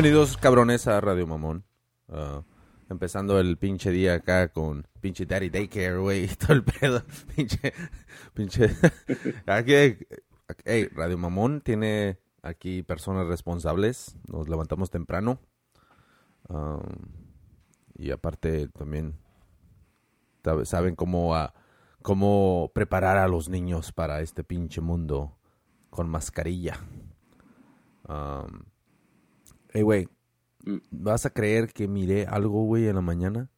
Bienvenidos, cabrones, a Radio Mamón. Ah, empezando el pinche día acá con pinche Daddy Daycare, güey, todo el pedo. Pinche, pinche. aquí, hey, Radio Mamón tiene aquí personas responsables. Nos levantamos temprano. Um, y aparte también sabe- saben cómo, ah, cómo preparar a los niños para este pinche mundo con mascarilla. Um, hey, güey, Mm. ¿vas a creer que miré algo, güey, en la mañana?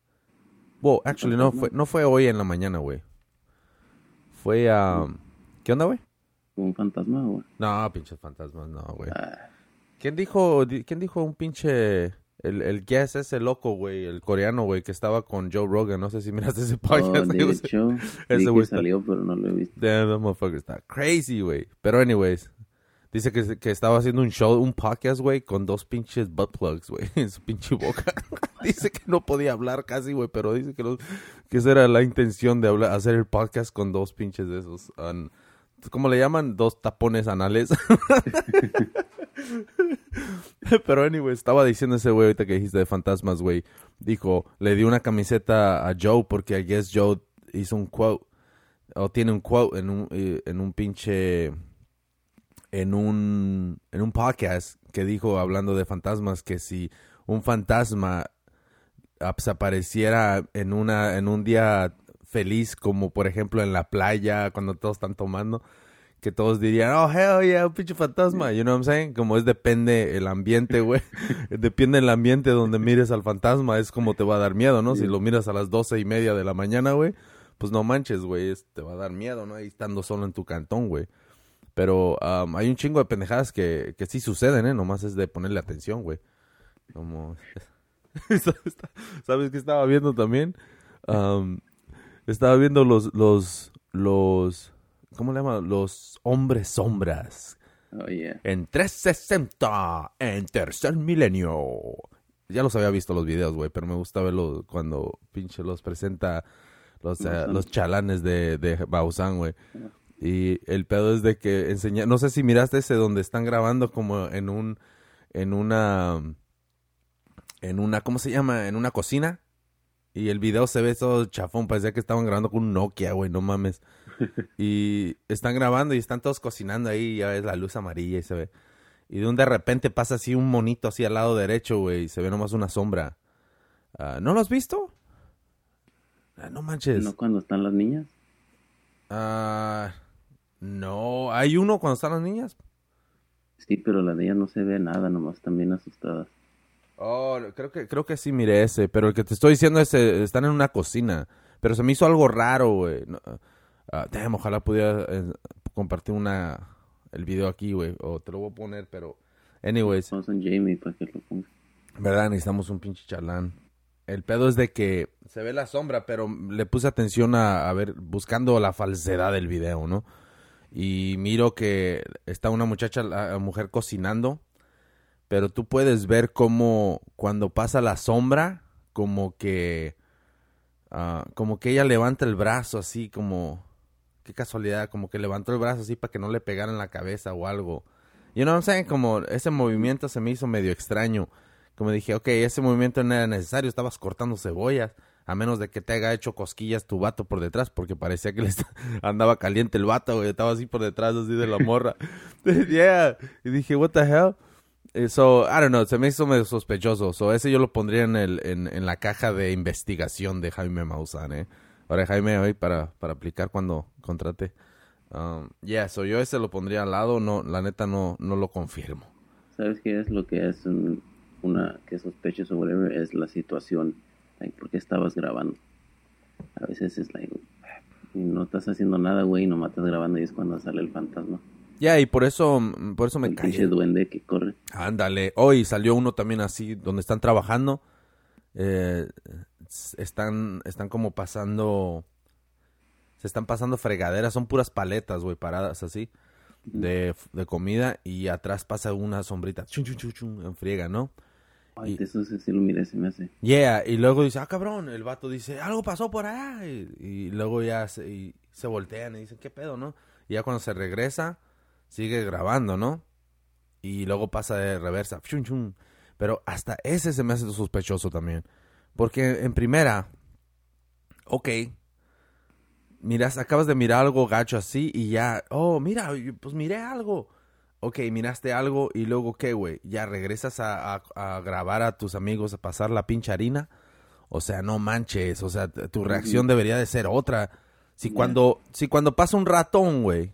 Well, actually, no fue, no fue hoy en la mañana, güey. Fue a... ¿Qué onda, güey? un fantasma, güey. No, pinches fantasmas, no, güey. Ah, ¿Quién dijo, di- quién dijo un pinche... El, el guest ese loco, güey, el coreano, güey, que estaba con Joe Rogan. No sé si miraste ese oh, podcast. David ese- Cho. ese güey salió, pero no lo he visto. Damn, that motherfucker está crazy, güey. Pero anyways, dice que, que estaba haciendo un show, un podcast, güey, con dos pinches butt plugs, güey, en su pinche boca. dice que no podía hablar casi, güey, pero dice que, que esa era la intención de hablar, hacer el podcast con dos pinches de esos. an- ¿Cómo le llaman? Dos tapones anales. Pero anyway, estaba diciendo ese güey ahorita que dijiste de fantasmas, güey. Dijo, le dio una camiseta a Joe porque I guess Joe hizo un quote o tiene un quote en un eh, en un pinche en un en un podcast que dijo hablando de fantasmas que si un fantasma ah, se apareciera en una en un día feliz como por ejemplo en la playa cuando todos están tomando que todos dirían, oh, hell yeah, un pinche fantasma, you know what I'm saying? Como es depende el ambiente, güey. depende el ambiente donde mires al fantasma, es como te va a dar miedo, ¿no? Si lo miras a las doce y media de la mañana, güey, pues no manches, güey, te va a dar miedo, ¿no? Ahí estando solo en tu cantón, güey. Pero um, hay un chingo de pendejadas que, que sí suceden, ¿eh? Nomás es de ponerle atención, güey. Como... ¿Sabes qué estaba viendo también? Um, estaba viendo los, los, los, ¿cómo le llaman? Los hombres sombras. Oh, yeah. En 360, en tercer milenio. Ya los había visto los videos, güey, pero me gusta verlos cuando pinche los presenta los, eh, los chalanes de, de Bausan, güey. Y el pedo es de que enseña, no sé si miraste ese donde están grabando como en un, en una, en una, ¿cómo se llama? En una cocina. Y el video se ve todo chafón, parecía que estaban grabando con un Nokia, güey, no mames. Y están grabando y están todos cocinando ahí, y ya ves la luz amarilla y se ve. Y de un de repente pasa así un monito así al lado derecho, güey, y se ve nomás una sombra. Ah, ¿No lo has visto? Ah, no manches. ¿No cuando están las niñas? Ah, no, hay uno cuando están las niñas. Sí, pero las niñas no se ve nada, nomás están bien asustadas. Oh, creo que creo que sí miré ese, pero el que te estoy diciendo es eh, están en una cocina, pero se me hizo algo raro, güey. No, ah, damn, ojalá pudiera eh, compartir una el video aquí, güey, o te lo voy a poner, pero anyways, Vamos a Jamie para que lo ponga. verdad necesitamos un pinche chalán. El pedo es de que se ve la sombra, pero le puse atención a, a ver buscando la falsedad del video, ¿no? Y miro que está una muchacha, la mujer cocinando, pero tú puedes ver cómo cuando pasa la sombra, como que, ah, como que ella levanta el brazo así, como, qué casualidad, como que levantó el brazo así para que no le pegara en la cabeza o algo. What I'm saying? Como ese movimiento se me hizo medio extraño. Como dije, ok, ese movimiento no era necesario, estabas cortando cebollas, a menos de que te haya hecho cosquillas tu vato por detrás, porque parecía que le andaba caliente el vato, güey, estaba así por detrás, así de la morra. yeah, y dije, what the hell? Eh, So, I don't know, se me hizo medio sospechoso. So, ese yo lo pondría en, el, en, en la caja de investigación de Jaime Maussan, ¿eh? Ahora, Jaime, hoy para, para aplicar cuando contrate. Um, yeah, so yo ese lo pondría al lado, no, la neta no, no lo confirmo. ¿Sabes qué es lo que es un- una que sospeches o whatever? Es la situación. Like, ¿Por qué estabas grabando? A veces es like, no estás haciendo nada, güey, y nomás estás grabando y es cuando sale el fantasma. Ya, y por eso, por eso me el caí. duende que corre. Ándale, hoy salió uno también así, donde están trabajando, eh, están, están como pasando, se están pasando fregaderas, son puras paletas, güey, paradas así, de, de comida, y atrás pasa una sombrita, chun, chun, chun, chun, en friega, ¿no? Ay, Y- eso sí, lo miré, se me hace. Yeah, y luego dice, ah, cabrón, el vato dice, algo pasó por allá, y, y luego ya se, y se voltean y dicen, ¿qué pedo, no? Y ya cuando se regresa, sigue grabando, ¿no? Y luego pasa de reversa. Chun, chun. Pero hasta ese se me hace sospechoso también. Porque en primera, ok, miras, acabas de mirar algo gacho así y ya, oh, mira, pues miré algo. Ok, miraste algo y luego, ¿qué, güey? Ya regresas a, a, grabar a tus amigos, a pasar la pinche harina. O sea, no manches, o sea, tu reacción debería de ser otra. Si cuando, si cuando pasa un ratón, güey,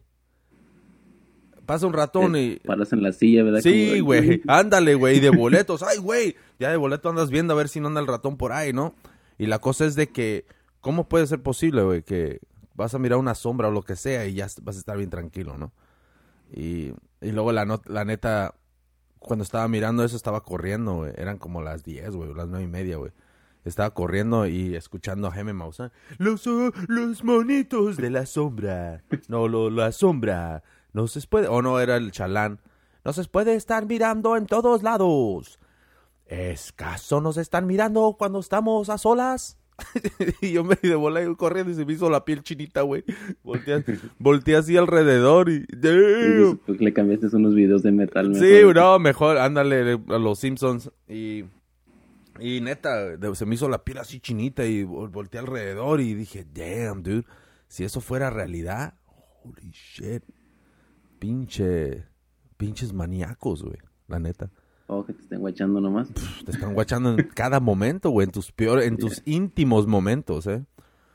pasa un ratón y... Paras en la silla, ¿verdad? Sí, güey, ándale, güey, de boletos. Ay, güey, ya de boleto andas viendo a ver si no anda el ratón por ahí, ¿no? Y la cosa es de que, ¿cómo puede ser posible, güey, que vas a mirar una sombra o lo que sea y ya vas a estar bien tranquilo, ¿no? Y, y luego la, la neta, cuando estaba mirando eso estaba corriendo, güey. Eran como las 10, güey, las nueve y media, güey. Estaba corriendo y escuchando a Jaime Maussan. Los, los monitos de la sombra. No, lo, la sombra. No se puede. O no, era el chalán. No se puede estar mirando en todos lados. ¿Escaso nos están mirando cuando estamos a solas? y yo me de bola y corriendo y se me hizo la piel chinita, güey. Volteé, así alrededor y... Le cambiaste unos videos de metal. Mejor. Sí, no, mejor, ándale a los Simpsons. Y, y neta, se me hizo la piel así chinita y volteé alrededor y dije, damn, dude. Si eso fuera realidad, holy shit. Pinche, pinches maníacos, güey, la neta. Oh, que te estén guachando nomás. te están guachando en cada momento, güey, en tus peores, en tus íntimos momentos, ¿eh?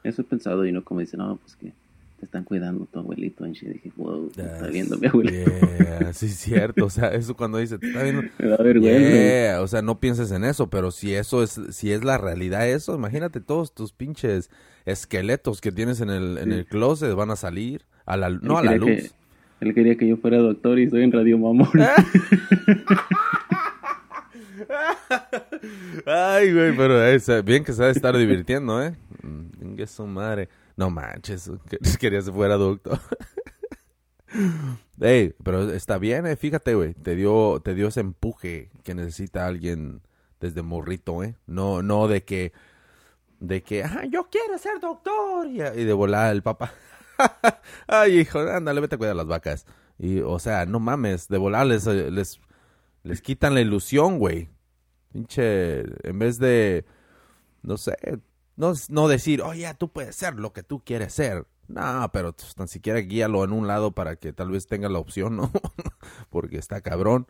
Eso he pensado y no como dice, no, pues que te están cuidando tu abuelito. Y dije, wow, te está viendo mi abuelito. Yeah, sí, cierto. O sea, eso cuando dice, te está viendo. Me da vergüenza. O sea, no pienses en eso, pero si eso es, si es la realidad eso, imagínate todos tus pinches esqueletos que tienes en el, en el closet van a salir a la, no a la luz. él quería que yo fuera doctor y soy en Radio Mamón. Ay, güey, pero es, bien que se va a estar divirtiendo, ¿eh? Que su madre. No manches, quería que fuera doctor. Ey, pero está bien, eh, fíjate, güey, te dio, te dio ese empuje que necesita alguien desde morrito, ¿eh? No, no de que, de que, ah, yo quiero ser doctor, y, de volar el papá. Ay, hijo, ándale, vete a cuidar las vacas. Y, o sea, no mames, de volar les, les, les quitan la ilusión, güey. Pinche, en vez de, no sé, no, no decir, oye, tú puedes ser lo que tú quieres ser. No, pero pues, tan siquiera guíalo en un lado para que tal vez tenga la opción, ¿no? Porque está cabrón.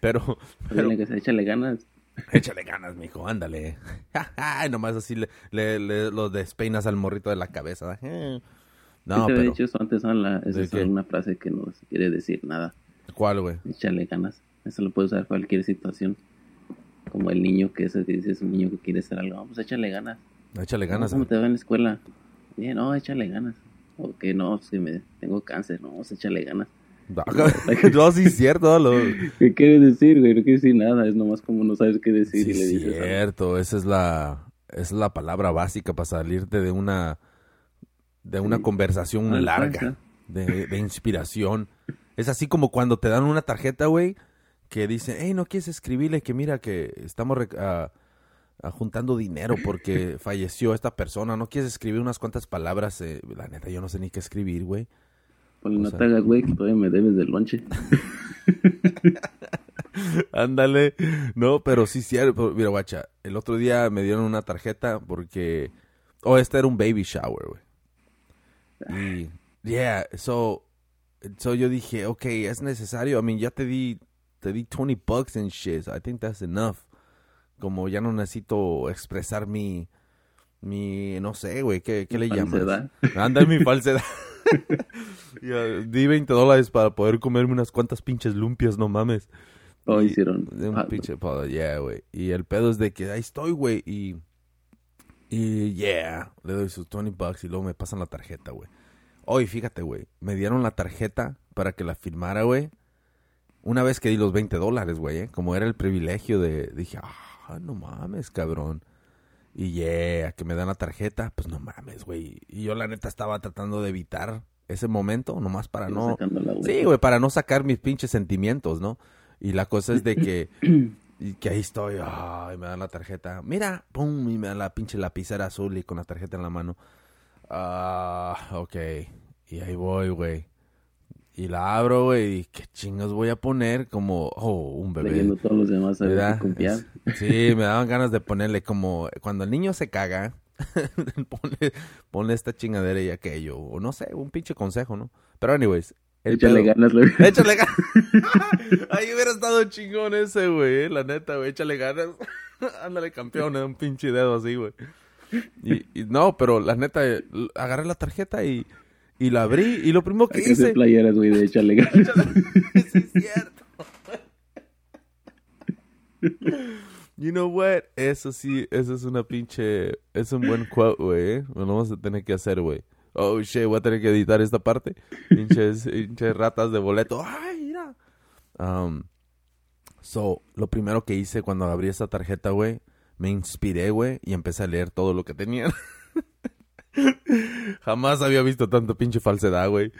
Pero... pero échale ganas. Échale ganas, mijo, ándale. Nomás así le, le, lo despeinas al morrito de la cabeza. No, pero... dicho eso antes, la, esa es una frase que no quiere decir nada. ¿Cuál, güey? Échale ganas. Eso lo puede usar cualquier situación como el niño que, es, que dice es un niño que quiere hacer algo, vamos, échale ganas. Échale ganas. ¿Cómo te va en la escuela? Bien, no, échale ganas. O que no, si me tengo cáncer, no, vamos, échale ganas. no, sí es cierto. Lo... ¿Qué quiere decir, güey? No quiere decir nada, es nomás como no sabes qué decir sí, y le dices. cierto, esa es la, es la palabra básica para salirte de una, de una conversación larga, de, de inspiración. Es así como cuando te dan una tarjeta, güey, que dice, hey, ¿no quieres escribirle que mira que estamos uh, juntando dinero porque falleció esta persona? ¿No quieres escribir unas cuantas palabras? Eh, la neta, yo no sé ni qué escribir, güey. Pues no te hagas, güey, que todavía me debes del lonche. Ándale. No, pero sí, cierto. Mira, guacha, el otro día me dieron una tarjeta porque... Oh, este era un baby shower, güey. Y... Yeah, so... So yo dije, ok, es necesario. I mean, ya te di te di 20 bucks and shit. I think that's enough. Como ya no necesito expresar mi, mi, no sé, güey, ¿qué, qué le llamas? Anda mi falsedad. di 20 dólares para poder comerme unas cuantas pinches lumpias, no mames. Oh, hicieron. Un pinche yeah, güey. Y el pedo es de que ahí estoy, güey, y, y yeah, le doy sus 20 bucks y luego me pasan la tarjeta, güey. Hoy, fíjate, güey, me dieron la tarjeta para que la firmara, güey. Una vez que di los 20 dólares, güey, ¿eh? como era el privilegio de... Dije, ah, no mames, cabrón. Y yeah, que me dan la tarjeta, pues no mames, güey. Y yo la neta estaba tratando de evitar ese momento, nomás para no... Sí, güey, para no sacar mis pinches sentimientos, ¿no? Y la cosa es de que... y que ahí estoy, ay, me dan la tarjeta. Mira, pum, y me dan la pinche lapicera azul y con la tarjeta en la mano. Ah, ok. Y ahí voy, güey. Y la abro, güey, y qué chingos voy a poner como, oh, un bebé. Leyendo todos los demás a ver Sí, me daban ganas de ponerle como cuando el niño se caga, ponle, ponle esta chingadera y aquello, o no sé, un pinche consejo, ¿no? Pero anyways, el Échale pedo- ganas, güey. Échale ganas. Ahí hubiera estado chingón ese, güey, eh, la neta, güey, échale ganas. Ándale, campeón, eh, un pinche dedo así, güey. Y, y no, pero la neta, agarré la tarjeta y, y la abrí y lo primero que Hay que hice... playeras, güey, de échale ganas. Sí, es cierto. You know what? Eso sí, eso es una pinche... Es un buen quote, güey. Lo vamos a tener que hacer, güey. Oh, shit, voy a tener que editar esta parte. Pinches, pinches ratas de boleto. ¡Ay, mira! Um, so, lo primero que hice cuando abrí esa tarjeta, güey, me inspiré, güey, y empecé a leer todo lo que tenían. Jamás había visto tanto pinche falsedad, güey.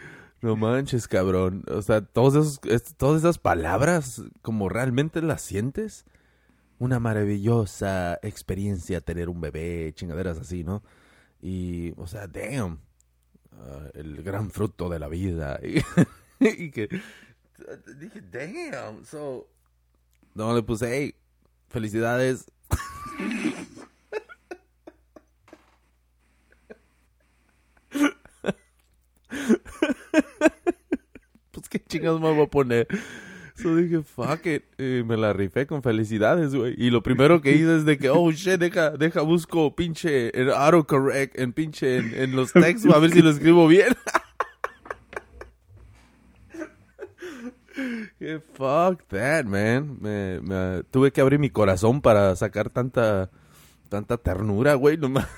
No manches, cabrón. O sea, todos esos, es- todas esas palabras, como realmente las sientes. Una maravillosa experiencia tener un bebé, chingaderas así, ¿no? Y, o sea, damn. ah, el gran fruto de la vida. Y que dije, damn. So, no le puse, hey, felicidades. pues qué chingados me voy a poner. So dije, fuck it. Y me la rifé con felicidades, güey. Y lo primero que hice es de que, oh shit, deja, deja, busco pinche en autocorrect, en pinche en, en los textos, a ver si lo escribo bien. Que fuck that, man. Me, me- tuve que abrir mi corazón para sacar tanta, tanta ternura, güey. No, ma-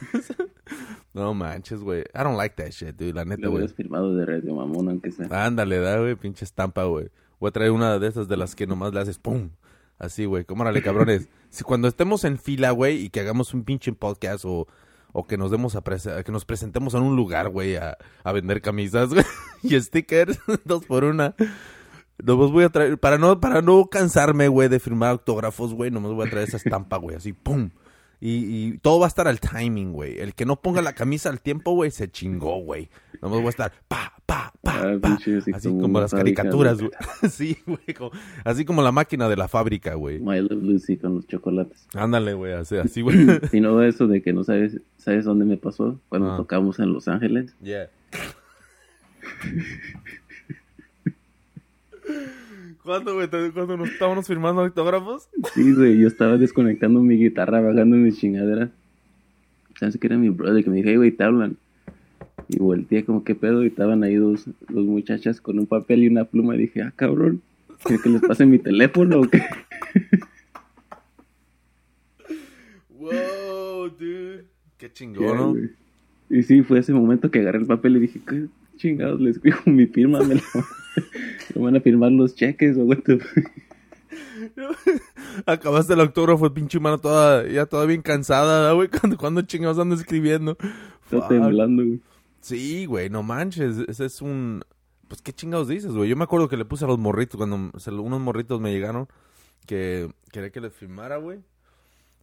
no manches, güey. I don't like that shit, dude. La neta, güey. firmado de Radio Mamón, aunque sea. Ándale, da, güey, pinche estampa, güey. Voy a traer una de esas de las que nomás le haces pum. Así, güey. ¿Cómo órale, cabrones? Si cuando estemos en fila, güey, y que hagamos un pinche podcast o, o que nos demos a que nos presentemos en un lugar, güey, a, a vender camisas, güey, y stickers, dos por una. Nomás voy a traer, para no, para no cansarme, güey, de firmar autógrafos, güey, nomás voy a traer esa estampa, güey, así, pum. Y, y todo va a estar al timing, güey. El que no ponga la camisa al tiempo, güey, se chingó, güey. Nomás voy a estar pa, pa, pa, Ah, pa. así como las caricaturas, güey. Sí, güey. como- Así como la máquina de la fábrica, güey. My Love Lucy con los chocolates. Ándale, güey, así, así, güey. Y no eso de que no sabes, ¿sabes dónde me pasó? Cuando Ah. tocamos en Los Ángeles. Yeah. ¿Cuándo, güey? ¿Te- ¿Cuándo nos estábamos firmando autógrafos? Sí, güey, yo estaba desconectando mi guitarra, bajando mi chingadera. ¿Sabes que era mi brother? Que me dije, "Hey, güey, te hablan. Y volteé como, ¿qué pedo? Y estaban ahí dos, dos muchachas con un papel y una pluma. Y dije, ah, cabrón, ¿quieres que les pase mi teléfono o qué? Wow, dude. Qué chingón, ¿no? güey. Y sí, fue ese momento que agarré el papel y dije, ¿qué chingados les escribo mi firma? ¿Me lo, me van a firmar los cheques o what the fuck?" Acabaste el autógrafo, pinche mano toda, ya toda bien cansada, ¿da, güey. ¿Cuándo, cuándo chingados ando escribiendo? Está temblando, güey. Sí, güey, no manches. Ese es un. Pues, ¿qué chingados dices, güey? Yo me acuerdo que le puse a los morritos cuando unos morritos me llegaron que quería que les filmara, güey.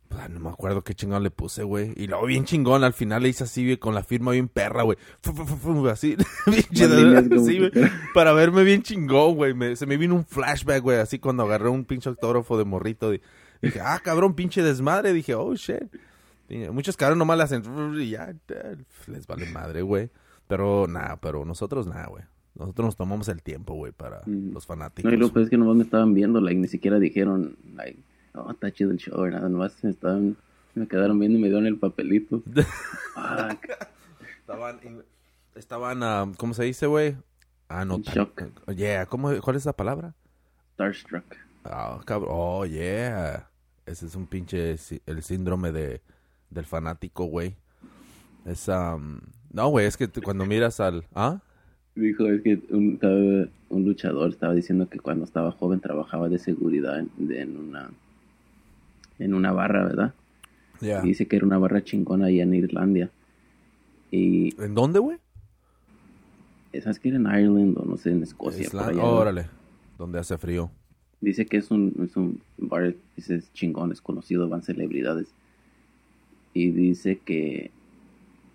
Pues, no me acuerdo qué chingado le puse, güey. Y luego bien chingón, al final le hice así, güey, con la firma bien perra, güey. Así, bien como así, que güey. Para verme bien chingón, güey. Me- se me vino un flashback, güey, así cuando agarré un pinche autógrafo de morrito. y dije, ah, cabrón, pinche desmadre. Dije, oh, shit. Y muchos cabrones nomás le hacen y ya, les vale madre, güey. Pero nada, pero nosotros nada, güey. Nosotros nos tomamos el tiempo, güey, para Mm. los fanáticos. No, y lo peor es que nomás me estaban viendo, like, ni siquiera dijeron, like, oh, está chido el show, nada, nomás me estaban, me quedaron viendo y me dieron el papelito. Estaban, estaban, ah, ¿cómo se dice, güey? Ah, no. Shock. Yeah, ¿cómo, ¿cuál es la palabra? Starstruck. Ah, cabrón. Oh, yeah. Ese es un pinche, el síndrome de, del fanático, güey. Es, um, no, güey, es que cuando miras al, ¿ah? Dijo, es que un, un luchador estaba diciendo que cuando estaba joven trabajaba de seguridad en, de- en una en una barra, ¿verdad? Yeah. Y dice que era una barra chingona allá en Irlandia. Y ¿En dónde, güey? ¿sabes que era en Ireland o no sé, en Escocia? por Isla- allá. Órale, donde hace frío. Dice que es un, es un bar, dice, es chingón, es conocido, van celebridades. Y dice que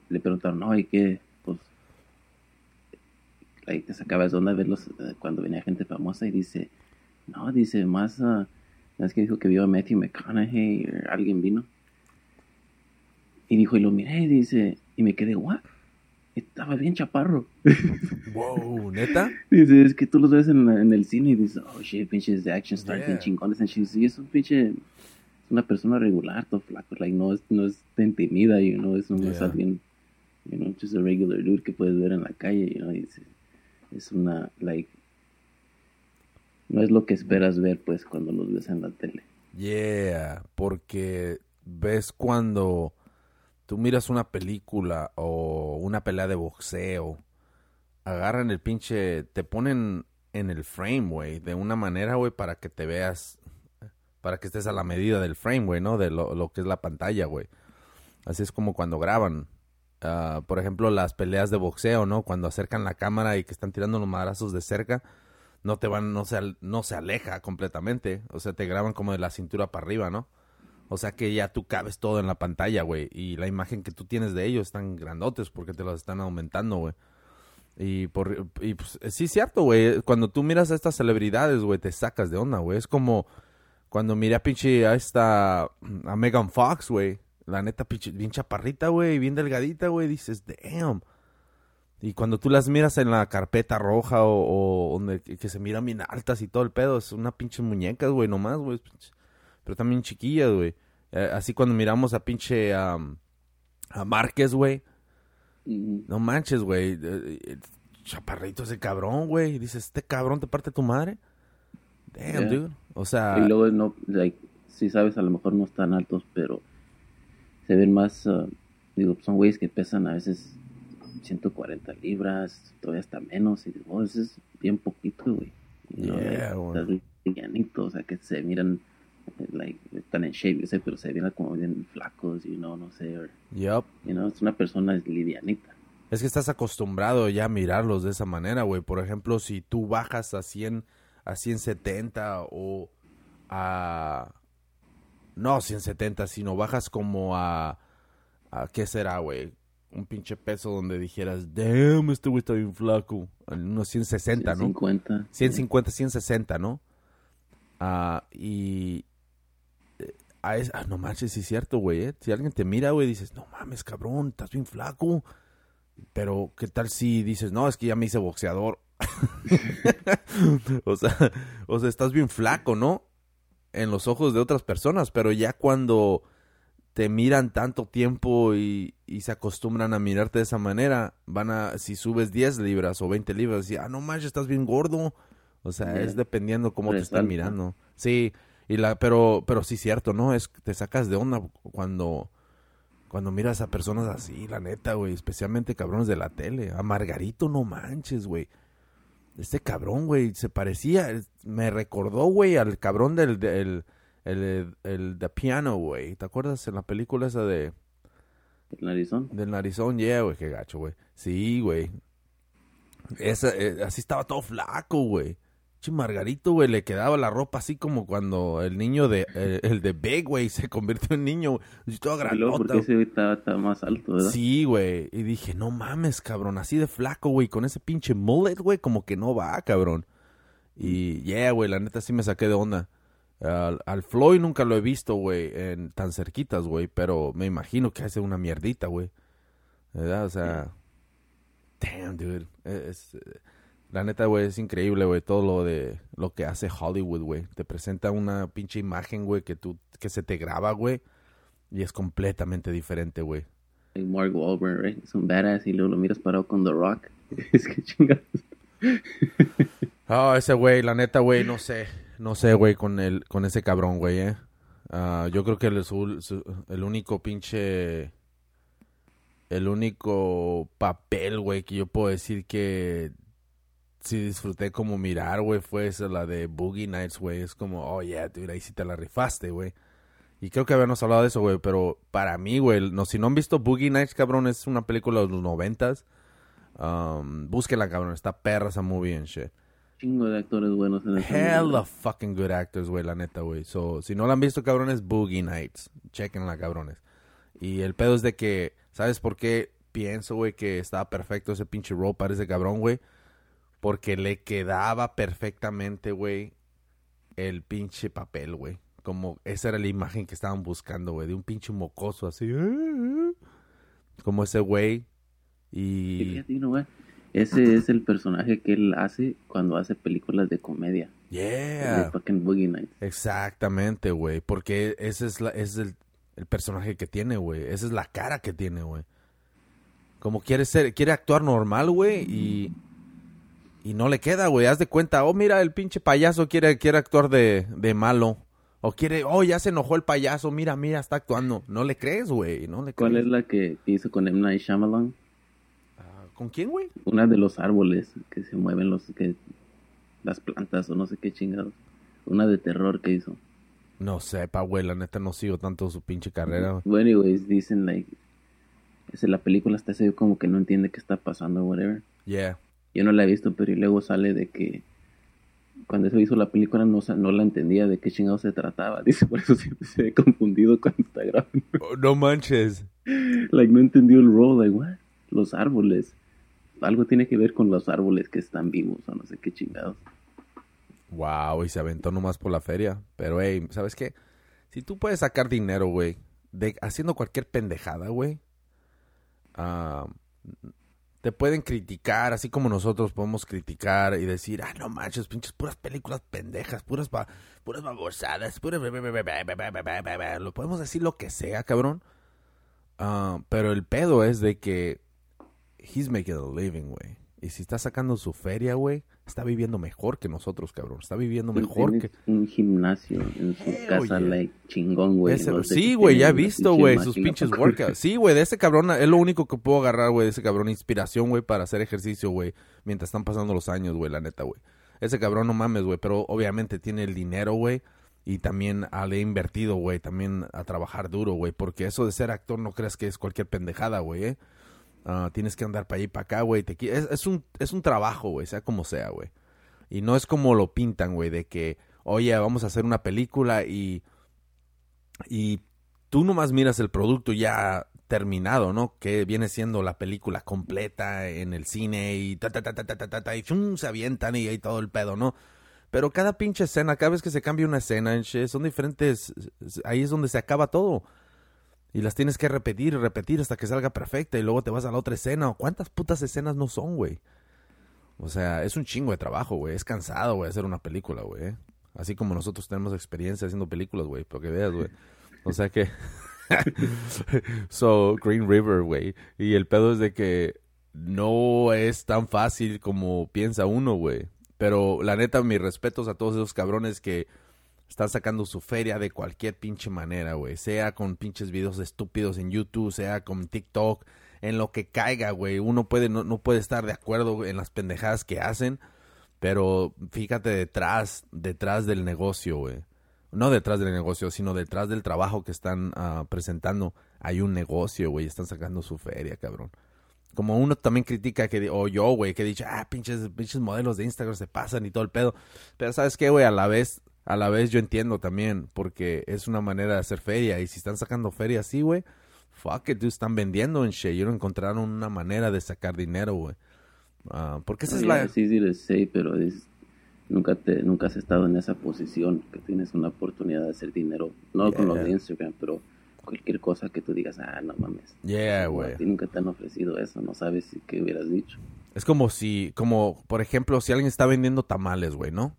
le preguntaron, no, ¿y qué? Pues, like, te sacabas de onda verlos cuando venía gente famosa y dice, no, dice, más, uh, es que dijo que vio a Matthew McConaughey, o alguien vino. Y dijo, y lo miré y dice, y me quedé, what? Estaba bien chaparro. Wow, ¿neta? dice, es que tú los ves en, en el cine y dices, oh shit, pinches de action stars Yeah. bien chingones. And she's, y es un pinche, es una persona regular, todo flaco, like, no es, no es te intimida, you know, es, es Yeah. alguien, you know, just a regular dude que puedes ver en la calle, you know, y dice, es una, like, no es lo que esperas ver, pues, cuando los ves en la tele. Yeah, porque ves cuando tú miras una película o una pelea de boxeo, agarran el pinche, te ponen en el frame, güey, de una manera, güey, para que te veas, para que estés a la medida del frame, güey, ¿no? De lo, lo que es la pantalla, güey. Así es como cuando graban. Ah, por ejemplo, las peleas de boxeo, ¿no? Cuando acercan la cámara y que están tirando los madrazos de cerca, no te van, no se, no se aleja completamente. O sea, te graban como de la cintura para arriba, ¿no? O sea que ya tú cabes todo en la pantalla, güey. Y la imagen que tú tienes de ellos están grandotes porque te los están aumentando, güey. Y, por, y pues, sí cierto, güey. Cuando tú miras a estas celebridades, güey, te sacas de onda, güey. Es como cuando miré a pinche a esta, a Megan Fox, güey. La neta, pinche, bien chaparrita, güey, bien delgadita, güey. Dices, damn. Y cuando tú las miras en la carpeta roja o, o donde que, se miran bien altas y todo el pedo, es una pinche muñecas, güey, nomás, güey. Pero también chiquillas, güey. Eh, así cuando miramos a pinche am, a Márquez, güey. No manches, güey. eh, eh, Chaparrito ese cabrón, güey. Dices, este cabrón te parte tu madre. Damn, Yeah. dude. O sea, Y luego, no, like, si sabes, a lo mejor no están altos, pero se ven más, uh, digo, son güeyes que pesan a veces 140 libras, todavía hasta menos, y digo, oh, eso es bien poquito, güey. Yeah, livianito, o sea, que se miran, eh, like, están en shape, yo sé, pero se miran como bien flacos, you know, no sé, or, yup. you know, es una persona livianita. Es que estás acostumbrado ya a mirarlos de esa manera, güey. Por ejemplo, si tú bajas a 100, a 170 o a... No 170, sino bajas como a... a ¿Qué será, güey? Un pinche peso donde dijeras, damn, este güey está bien flaco. Unos 160, ¿no? 150. 150, 160, ¿no? Ah, y... eh, a es- ah, no manches, sí es cierto, güey. ¿eh? Si alguien te mira, güey, dices, no mames, cabrón, estás bien flaco. Pero, ¿qué tal si dices, no, es que ya me hice boxeador? o sea, o sea, estás bien flaco, ¿no? En los ojos de otras personas, pero ya cuando te miran tanto tiempo y, y se acostumbran a mirarte de esa manera, van a, si subes 10 libras o 20 libras, y, ah, no manches, estás bien gordo. O sea, es dependiendo cómo te están mirando. Sí, y la, pero, pero sí cierto, ¿no? Es que te sacas de onda cuando, cuando miras a personas así, la neta, güey, especialmente cabrones de la tele. A Margarito, no manches, güey. Este cabrón, güey, se parecía, me recordó, güey, al cabrón del, del el, el, The Piano, güey. ¿Te acuerdas en la película esa de, El narizón. del narizón? Yeah, güey, qué gacho, güey. Sí, güey. Esa, eh, así estaba todo flaco, güey. Margarito, güey, le quedaba la ropa así como cuando el niño de, el de Big, güey, se convirtió en niño, güey. Todo porque ese güey estaba, estaba más alto, ¿verdad? Sí, güey. Y dije, no mames, cabrón, así de flaco, güey, con ese pinche mullet, güey, como que no va, cabrón. Y, yeah, güey, la neta sí me saqué de onda. Al, al Floyd nunca lo he visto, güey, en tan cerquitas, güey, pero me imagino que hace una mierdita, güey. ¿Verdad? O sea, damn, dude. Es, eh, la neta, güey, es increíble, güey, todo lo de lo que hace Hollywood, güey. Te presenta una pinche imagen, güey, que tú que se te graba, güey, y es completamente diferente, güey. Mark Wahlberg, right? Es un badass y luego lo miras parado con The Rock. es que chingados. Ah, ese güey, la neta, güey, no sé. No sé, güey, con el, con ese cabrón, güey, eh. Ah, yo creo que el, el único pinche... El único papel, güey, que yo puedo decir que sí disfruté como mirar, güey, fue esa, la de Boogie Nights, güey. Es como, oh, yeah, dude, ahí sí te la rifaste, güey. Y creo que habíamos hablado de eso, güey, pero para mí, güey, no, si no han visto Boogie Nights, cabrón, es una película de los noventas. Um, búsquela, cabrón, está perra esa movie and shit. Chingo de actores buenos en esa Hella fucking good actors, güey, la neta, güey. So, si no la han visto, cabrones, Boogie Nights. Chequenla, cabrones. Y el pedo es de que, ¿sabes por qué pienso, güey, que estaba perfecto ese pinche role para ese cabrón, güey? porque le quedaba perfectamente, güey, el pinche papel, güey. Como esa era la imagen que estaban buscando, güey, de un pinche mocoso así. Como ese güey. Y... Ese es el personaje que él hace cuando hace películas de comedia. De Yeah. fucking Boogie Nights. Exactamente, güey. Porque ese es, la, ese es el, el personaje que tiene, güey. Esa es la cara que tiene, güey. Como quiere ser, quiere actuar normal, güey, y, y no le queda, güey. Haz de cuenta, oh, mira, el pinche payaso quiere, quiere actuar de, de malo. O quiere, oh, ya se enojó el payaso, mira, mira, está actuando. No le crees, güey, no le crees. ¿Cuál es la que hizo con M. Night Shyamalan? ¿Con quién, güey? Una de los árboles que se mueven los que las plantas o no sé qué chingados. Una de terror que hizo. No sepa, güey, la neta no sigo tanto su pinche carrera. Bueno, anyways, dicen like la película hasta se ve como que no entiende qué está pasando, whatever. Yeah. Yo no la he visto, pero y luego sale de que cuando se hizo la película no, no la entendía de qué chingados se trataba. Dice, por eso siempre se ve confundido cuando está grabando. Oh, no manches. like, no entendió el rol, like, what? Los árboles. Algo tiene que ver con los árboles que están vivos o no sé qué chingados. Wow, y se aventó nomás por la feria. Pero, hey, ¿sabes qué? Si tú puedes sacar dinero, güey, haciendo cualquier pendejada, güey, ah, te pueden criticar, así como nosotros podemos criticar y decir, ah, no manches, pinches, puras películas pendejas, puras, ba- puras babosadas, puras... Lo podemos decir lo que sea, cabrón. Ah, pero el pedo es de que he's making a living, güey. Y si está sacando su feria, güey, está viviendo mejor que nosotros, cabrón. Está viviendo mejor que... un gimnasio en su Hell casa, like, chingón, güey. Ese- no sé sí, güey, ya he visto, güey, sus pinches workouts. Sí, güey, de ese cabrón es lo único que puedo agarrar, güey, de ese cabrón, inspiración, güey, para hacer ejercicio, güey, mientras están pasando los años, güey, la neta, güey. Ese cabrón no mames, güey, pero obviamente tiene el dinero, güey, y también ah, le he invertido, güey, también a trabajar duro, güey, porque eso de ser actor no creas que es cualquier pendejada, güey, eh. Ah, tienes que andar para allá y para acá, güey. Es, es, un, es un trabajo, güey, sea como sea, güey. Y no es como lo pintan, güey, de que, oye, vamos a hacer una película y, y tú nomás miras el producto ya terminado, ¿no? Que viene siendo la película completa en el cine y ta ta ta ta ta ta, ta y se avientan y, y, todo el pedo, ¿no? Pero cada pinche escena, cada vez que se cambia una escena, son diferentes, ahí es donde se acaba todo. Y las tienes que repetir y repetir hasta que salga perfecta y luego te vas a la otra escena. ¿Cuántas putas escenas no son, güey? O sea, es un chingo de trabajo, güey. Es cansado, güey, hacer una película, güey. ¿eh? Así como nosotros tenemos experiencia haciendo películas, güey, para que veas, güey. O sea que... so, Green River, güey. Y el pedo es de que no es tan fácil como piensa uno, güey. Pero la neta, mis respetos a todos esos cabrones que están sacando su feria de cualquier pinche manera, güey. Sea con pinches videos estúpidos en YouTube, sea con TikTok, en lo que caiga, güey. Uno puede, no, no puede estar de acuerdo en las pendejadas que hacen, pero fíjate detrás, detrás del negocio, güey. No detrás del negocio, sino detrás del trabajo que están ah, presentando. Hay un negocio, güey. Están sacando su feria, cabrón. Como uno también critica que, o yo, güey, que he dicho, ah, pinches, pinches modelos de Instagram se pasan y todo el pedo. Pero sabes qué, güey, a la vez, a la vez yo entiendo también, porque es una manera de hacer feria. Y si están sacando feria así, güey, fuck it, dude, están vendiendo en shit. Y no encontraron una manera de sacar dinero, güey. Ah, porque esa es la... Es easy to say, pero es- nunca, te, nunca has estado en esa posición que tienes una oportunidad de hacer dinero. No con los Yeah. de Instagram, pero cualquier cosa que tú digas, ah, no mames. Yeah, güey. Nunca te han ofrecido eso, no sabes qué hubieras dicho. Es como si, como, por ejemplo, si alguien está vendiendo tamales, güey, ¿no?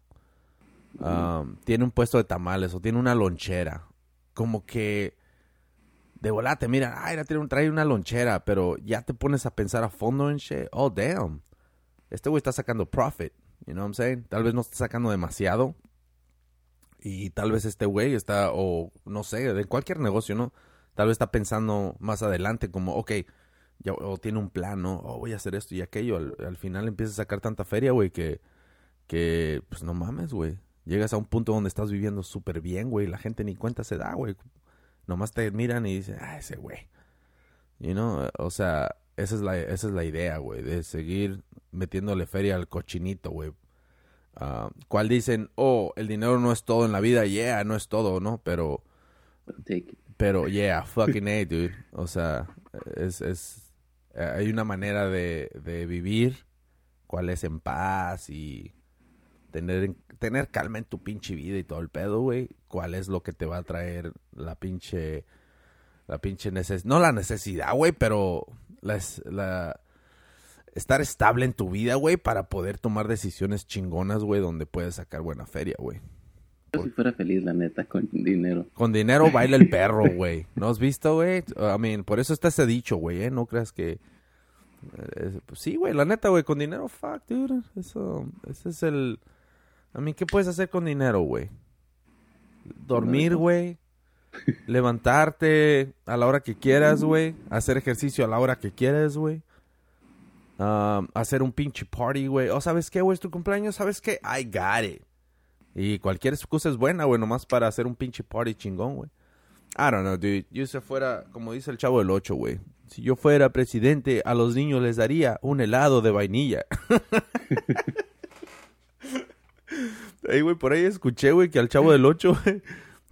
Ah, tiene un puesto de tamales o tiene una lonchera. Como que de volate, mira, ay, tiene- trae una lonchera, pero ya te pones a pensar a fondo en shit. Oh, damn. Este güey está sacando profit. You know what I'm saying? Tal vez no está sacando demasiado. Y tal vez este güey está, o no sé, de cualquier negocio, ¿no? Tal vez está pensando más adelante como, ok, ya, o tiene un plan, ¿no? Oh, voy a hacer esto y aquello. Al, al final empieza a sacar tanta feria, güey, que, que, pues no mames, güey. Llegas a un punto donde estás viviendo súper bien, güey. La gente ni cuenta se da, güey. Nomás te miran y dicen, ah, ese güey. You know, o sea, esa es la, esa es la idea, güey, de seguir metiéndole feria al cochinito, güey. Ah, ¿Cuál dicen, oh, el dinero no es todo en la vida? Yeah, no es todo, ¿no? Pero, pero, yeah, fucking A, dude. O sea, es, es, eh, hay una manera de, de vivir cuál es en paz y tener, tener calma en tu pinche vida y todo el pedo, güey. Cuál es lo que te va a traer la pinche, la pinche necesidad, no la necesidad, güey, pero la, la, estar estable en tu vida, güey, para poder tomar decisiones chingonas, güey, donde puedes sacar buena feria, güey. Yo si fuera feliz, la neta, con dinero. Con dinero baila el perro, güey. ¿No has visto, güey? I mean, por eso está ese dicho, güey, ¿eh? No creas que... Eh, pues sí, güey, la neta, güey, con dinero, fuck, dude. Eso, ese es el... A mí, ¿qué puedes hacer con dinero, güey? Dormir, güey. Levantarte a la hora que quieras, güey. Hacer ejercicio a la hora que quieras, güey. Um, hacer un pinche party, güey. O, ¿sabes qué, güey? Es tu cumpleaños, ¿sabes qué? I got it. Y cualquier excusa es buena, güey, nomás para hacer un pinche party chingón, güey. I don't know, dude. Yo si fuera, como dice el chavo del 8, güey. Si yo fuera presidente, a los niños les daría un helado de vainilla. Ey, güey, por ahí escuché, güey, que al chavo del 8, güey,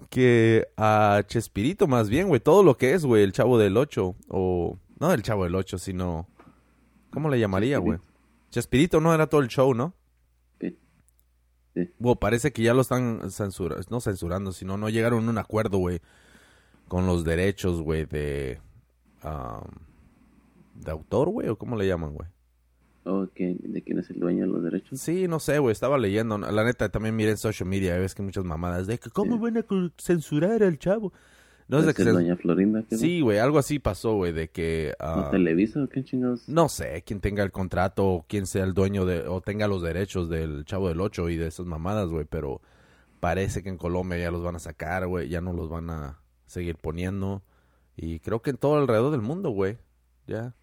que a Chespirito más bien, güey, todo lo que es, güey, el chavo del 8, o no el chavo del 8, sino, ¿cómo le llamaría, güey? Chespirito no era todo el show, ¿no? Bueno, parece que ya lo están censurando, no censurando, sino no llegaron a un acuerdo, güey, con los derechos, güey, de, de autor, güey, o cómo le llaman, güey. Oh, ¿De quién es el dueño de los derechos? Sí, no sé, güey, estaba leyendo. La neta, también miré en social media, ves que muchas mamadas de que cómo van a censurar al chavo. No sé que Doña Florinda? Sí, güey, algo así pasó, güey, de que... Uh, Televisa o qué chingados? No sé, quién tenga el contrato o quién sea el dueño de... o tenga los derechos del Chavo del Ocho y de esas mamadas, güey, pero parece que en Colombia ya los van a sacar, güey, ya no los van a seguir poniendo. Y creo que en todo alrededor del mundo, güey, ya.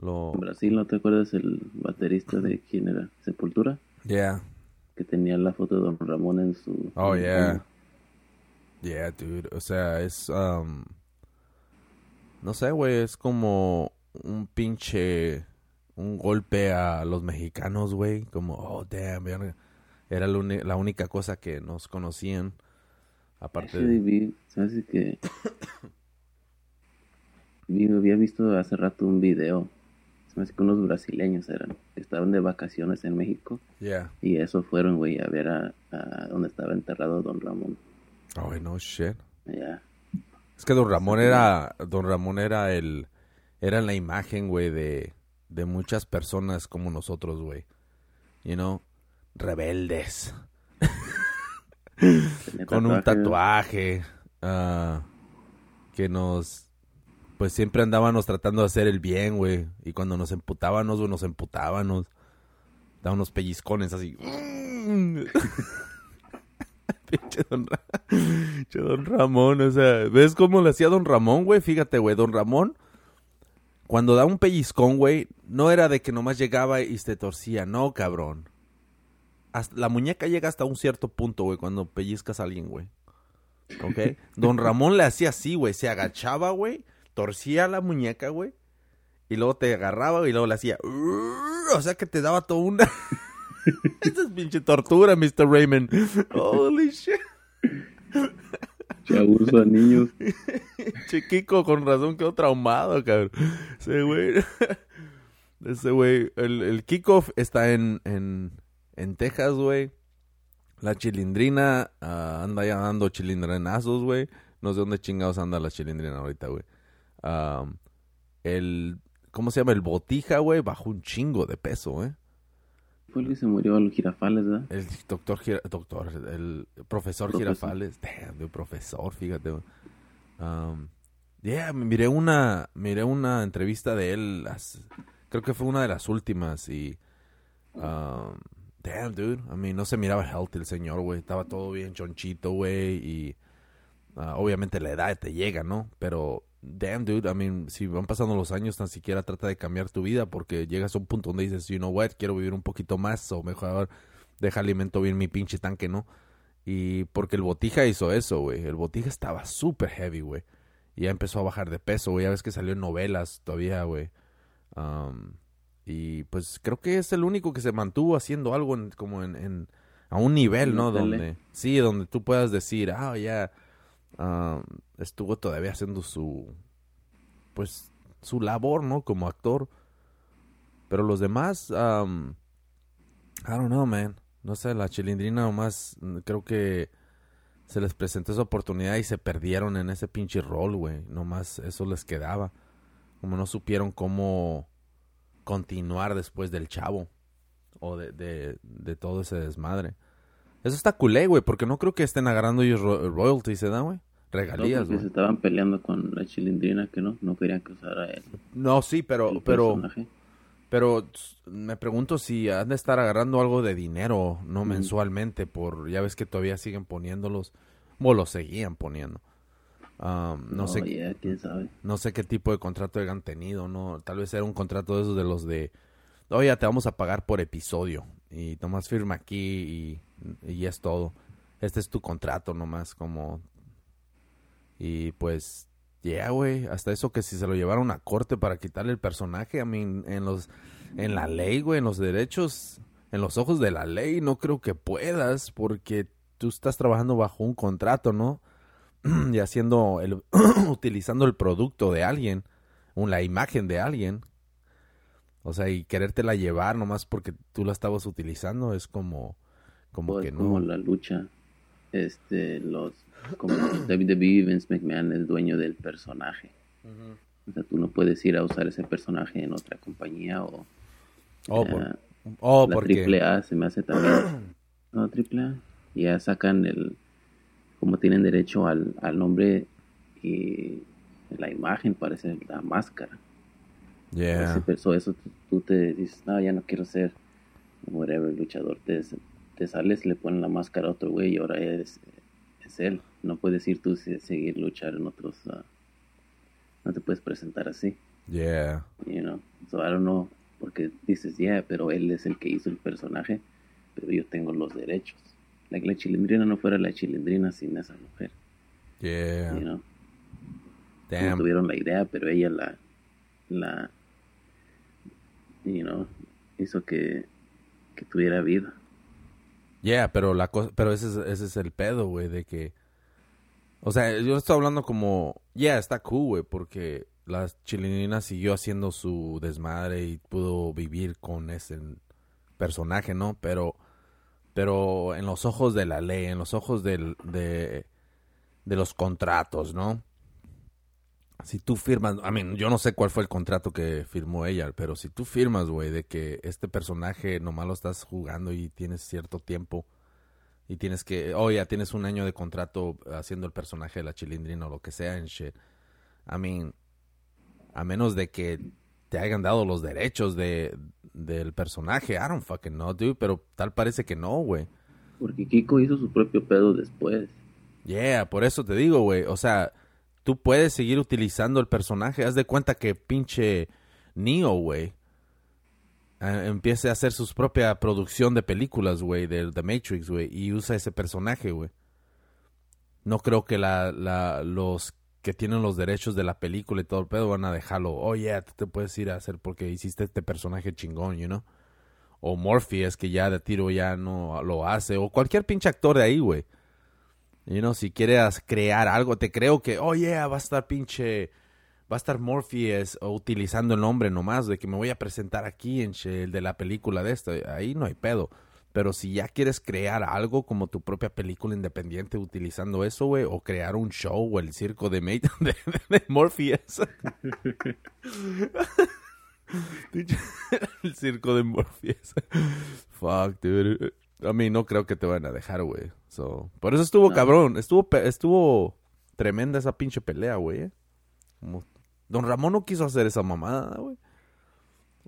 Lo... En Brasil, ¿no te acuerdas el baterista de quién era? Sepultura. Yeah. Que tenía la foto de Don Ramón en su... Oh, yeah. Yeah, dude. O sea, es... Um, no sé, güey, es como un pinche... Un golpe a los mexicanos, güey. Como, oh, damn, era la, única cosa que nos conocían. Aparte de... ¿Sabes que había visto hace rato un video. Se me hace que unos brasileños eran. estaban de vacaciones en México. Yeah. Y eso fueron, güey, a ver a, donde estaba enterrado Don Ramón. Oh, no shit. Yeah. Es que Don Ramón era. Don Ramón era el. Era la imagen, güey, de, de muchas personas como nosotros, güey. You know? Rebeldes. Con un tatuaje. Uh, que nos pues siempre andábamos tratando de hacer el bien, güey. Y cuando nos emputábamos, güey, nos emputábamos. Da unos pellizcones así. Pinche don, don Ramón, o sea, ¿ves cómo le hacía Don Ramón, güey? Fíjate, güey, Don Ramón, cuando da un pellizcón, güey, no era de que nomás llegaba y se torcía, no, cabrón. la muñeca llega hasta un cierto punto, güey, cuando pellizcas a alguien, güey. ¿Ok? Don Ramón le hacía así, güey, se agachaba, güey, torcía la muñeca, güey. Y luego te agarraba y luego le hacía. O sea que te daba toda una. Esa es pinche tortura, Mr. Raymond. Holy shit. abuso a niños. Chiquico, con razón quedó traumado, cabrón. Ese güey. Ese güey. El, el Kiko está en, en, en Texas, güey. La chilindrina ah, anda ya dando chilindrenazos, güey. No sé dónde chingados anda la chilindrina ahorita, güey el, ¿cómo se llama? El botija, güey, bajó un chingo de peso, ¿eh? Fue el que se murió a los girafales, ¿verdad? El doctor, doctor el profesor, girafales. Damn, el profesor, fíjate. Um, yeah, miré una, miré una entrevista de él, creo que fue una de las últimas y... Um, damn, dude. I mean, no se miraba healthy el señor, güey. Estaba todo bien chonchito, güey. Y uh, obviamente la edad te llega, ¿no? Pero damn, dude, I mean, si van pasando los años, tan siquiera trata de cambiar tu vida porque llegas a un punto donde dices, you know what, quiero vivir un poquito más o mejor deja alimento bien mi pinche tanque, ¿no? Y porque el Botija hizo eso, güey. El Botija estaba súper heavy, güey. Y ya empezó a bajar de peso, güey. Ya ves que salió en novelas todavía, güey. Um, y pues creo que es el único que se mantuvo haciendo algo como en, a un nivel, ¿no? Donde, sí, donde tú puedas decir, ah, ya estuvo todavía haciendo su, pues, su labor, ¿no? Como actor. Pero los demás, um, I don't know, man. No sé, la chilindrina nomás, mm, creo que se les presentó esa oportunidad y se perdieron en ese pinche rol, güey. Nomás eso les quedaba. Como no supieron cómo continuar después del chavo. O de, de todo ese desmadre. Eso está culé, güey, porque no creo que estén agarrando ellos ro royalties, ¿se da, güey? Regalías, No, se estaban peleando con la chilindrina que no, no querían que usara el, No, sí, pero, el pero, personaje. pero me pregunto si han de estar agarrando algo de dinero, no Ujú. mensualmente, por, ya ves que todavía siguen poniéndolos, o lo seguían poniendo. Um, no, sé, ya, quién sabe. no sé qué tipo de contrato hayan tenido, no, tal vez era un contrato de esos de los de, oye, te vamos a pagar por episodio y nomás firma aquí y, y es todo. Este es tu contrato nomás, como y pues ya, güey, hasta eso que si se lo llevaron a corte para quitarle el personaje, a mí en los en la ley, güey, en los derechos, en los ojos de la ley no creo que puedas porque tú estás trabajando bajo un contrato, ¿no? y haciendo el utilizando el producto de alguien, la imagen de alguien. O sea, y querértela llevar nomás porque tú la estabas utilizando es como como Pues que como no. la lucha, este, los, como WWE, Vince McMahon es dueño del personaje. O sea, tú no puedes ir a usar ese personaje en otra compañía o Oh, eh, por- oh, la porque triple A se me hace también. No, triple A. Ya sacan el, como tienen derecho al, al nombre y la imagen, parece la máscara. yeah. Perso- eso tú, tú te dices, no, ya no quiero ser whatever luchador. Te, te sales, le ponen la máscara a otro güey y ahora es, es él. No puedes ir tú seguir luchar en otros. ah, no te puedes presentar así, Yeah. you know. So I don't know, porque dices, yeah, pero él es el que hizo el personaje, pero yo tengo los derechos. Like, la chilindrina no fuera la chilindrina sin esa mujer, Yeah. you know. No Damn. tuvieron la idea, pero ella la, la, you know, hizo que, que tuviera vida. Yeah, pero la cosa, pero ese es, ese es el pedo, güey, de que, o sea, yo estoy hablando como, yeah, está cool, güey, porque la chilinina siguió haciendo su desmadre y pudo vivir con ese personaje, ¿no? Pero, pero en los ojos de la ley, en los ojos del, de, de los contratos, ¿no? Si tú firmas, I mean, yo no sé cuál fue el contrato que firmó ella, pero si tú firmas, güey, de que este personaje nomás lo estás jugando y tienes cierto tiempo y tienes que, oh, ya tienes un año de contrato haciendo el personaje de la chilindrina o lo que sea en shit. I mean, a menos de que te hayan dado los derechos de del personaje, I don't fucking know, dude, pero tal parece que no, güey. Porque Kiko hizo su propio pedo después. Yeah, por eso te digo, güey. O sea, tú puedes seguir utilizando el personaje. Haz de cuenta que pinche Neo, güey, empiece a hacer su propia producción de películas, güey, de The Matrix, güey, y usa ese personaje, güey. No creo que la, la, los que tienen los derechos de la película y todo el pedo van a dejarlo. Oh, yeah, tú te puedes ir a hacer porque hiciste este personaje chingón, you know? O Morpheus, que ya de tiro ya no lo hace. O cualquier pinche actor de ahí, güey. You know, si quieres crear algo, te creo que, oh yeah, va a estar pinche, va a estar Morpheus utilizando el nombre nomás de que me voy a presentar aquí en el de la película de esto, ahí no hay pedo. Pero si ya quieres crear algo como tu propia película independiente utilizando eso, güey, o crear un show o el circo de, Ma- de, de Morpheus. el circo de Morpheus. Fuck, dude. A mí no creo que te van a dejar, güey. So, por eso estuvo No. cabrón. Estuvo, estuvo tremenda esa pinche pelea, güey. Don Ramón no quiso hacer esa mamada, güey.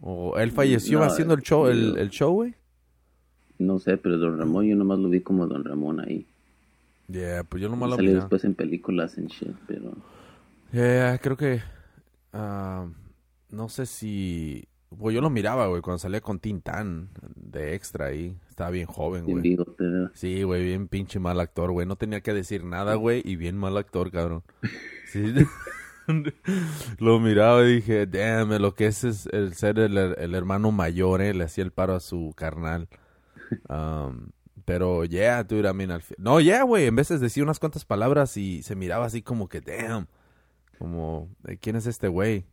O él falleció No, haciendo el show, el, show, güey. No sé, pero Don Ramón yo nomás lo vi como Don Ramón ahí. Yeah, pues yo nomás lo Salió miré. después en películas en shit, pero Yeah, creo que... ah, no sé si... Pues yo lo miraba, güey, cuando salía con Tintán de extra ahí. Estaba bien joven, güey. Sí, güey, bien pinche mal actor, güey. No tenía que decir nada, güey, y bien mal actor, cabrón. Sí. lo miraba y dije, damn, lo que es, es el ser el, el hermano mayor, eh. Le hacía el paro a su carnal. Um, pero, yeah, dude, I mean, al No, yeah, güey, en veces decía unas cuantas palabras y se miraba así como que, damn. Como, "Eh, ¿quién es este güey?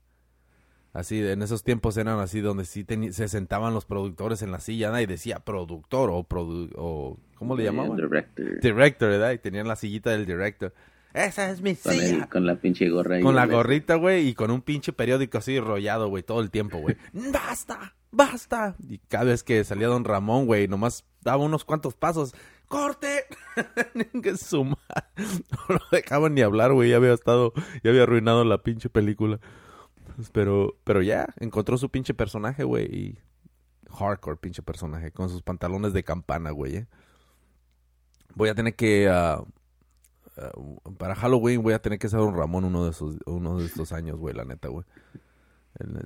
Así, en esos tiempos eran así donde sí se sentaban los productores en la silla y decía productor o, produ o ¿cómo le llamaban? Director. Director, ¿verdad? Y tenían la sillita del director. Esa es mi Con, el- silla. con la pinche gorra. Con la gorrita, güey, y con un pinche periódico así enrollado, güey, todo el tiempo, güey. ¡Basta! ¡Basta! Y cada vez que salía Don Ramón, güey, nomás daba unos cuantos pasos. ¡Corte! No lo dejaban ni hablar, güey. Ya había estado, ya había arruinado la pinche película. Pero, pero ya, encontró su pinche personaje, güey. Y hardcore pinche personaje, con sus pantalones de campana, güey. ¿eh? Voy a tener que... ah, ah, para Halloween voy a tener que ser un Ramón uno de esos, uno de estos años, güey, la neta, güey.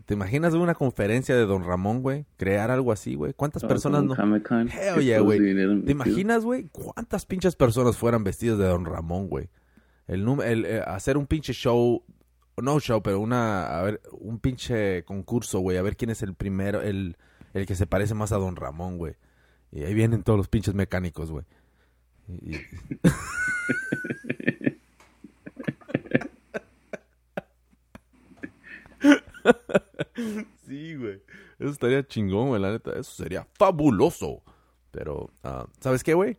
¿Te imaginas una conferencia de Don Ramón, güey? Crear algo así, güey. ¿Cuántas todo personas no? Hell que yeah, güey. ¿Te imaginas, güey? ¿Cuántas pinches personas fueran vestidas de Don Ramón, güey? El, el eh, hacer un pinche show, no show, pero una, a ver, un pinche concurso, güey, a ver quién es el primero, el, el que se parece más a Don Ramón, güey. Y ahí vienen todos los pinches mecánicos, güey. Y- sí, güey. Eso estaría chingón, güey, la neta. Eso sería fabuloso. Pero, ah, ¿sabes qué, güey?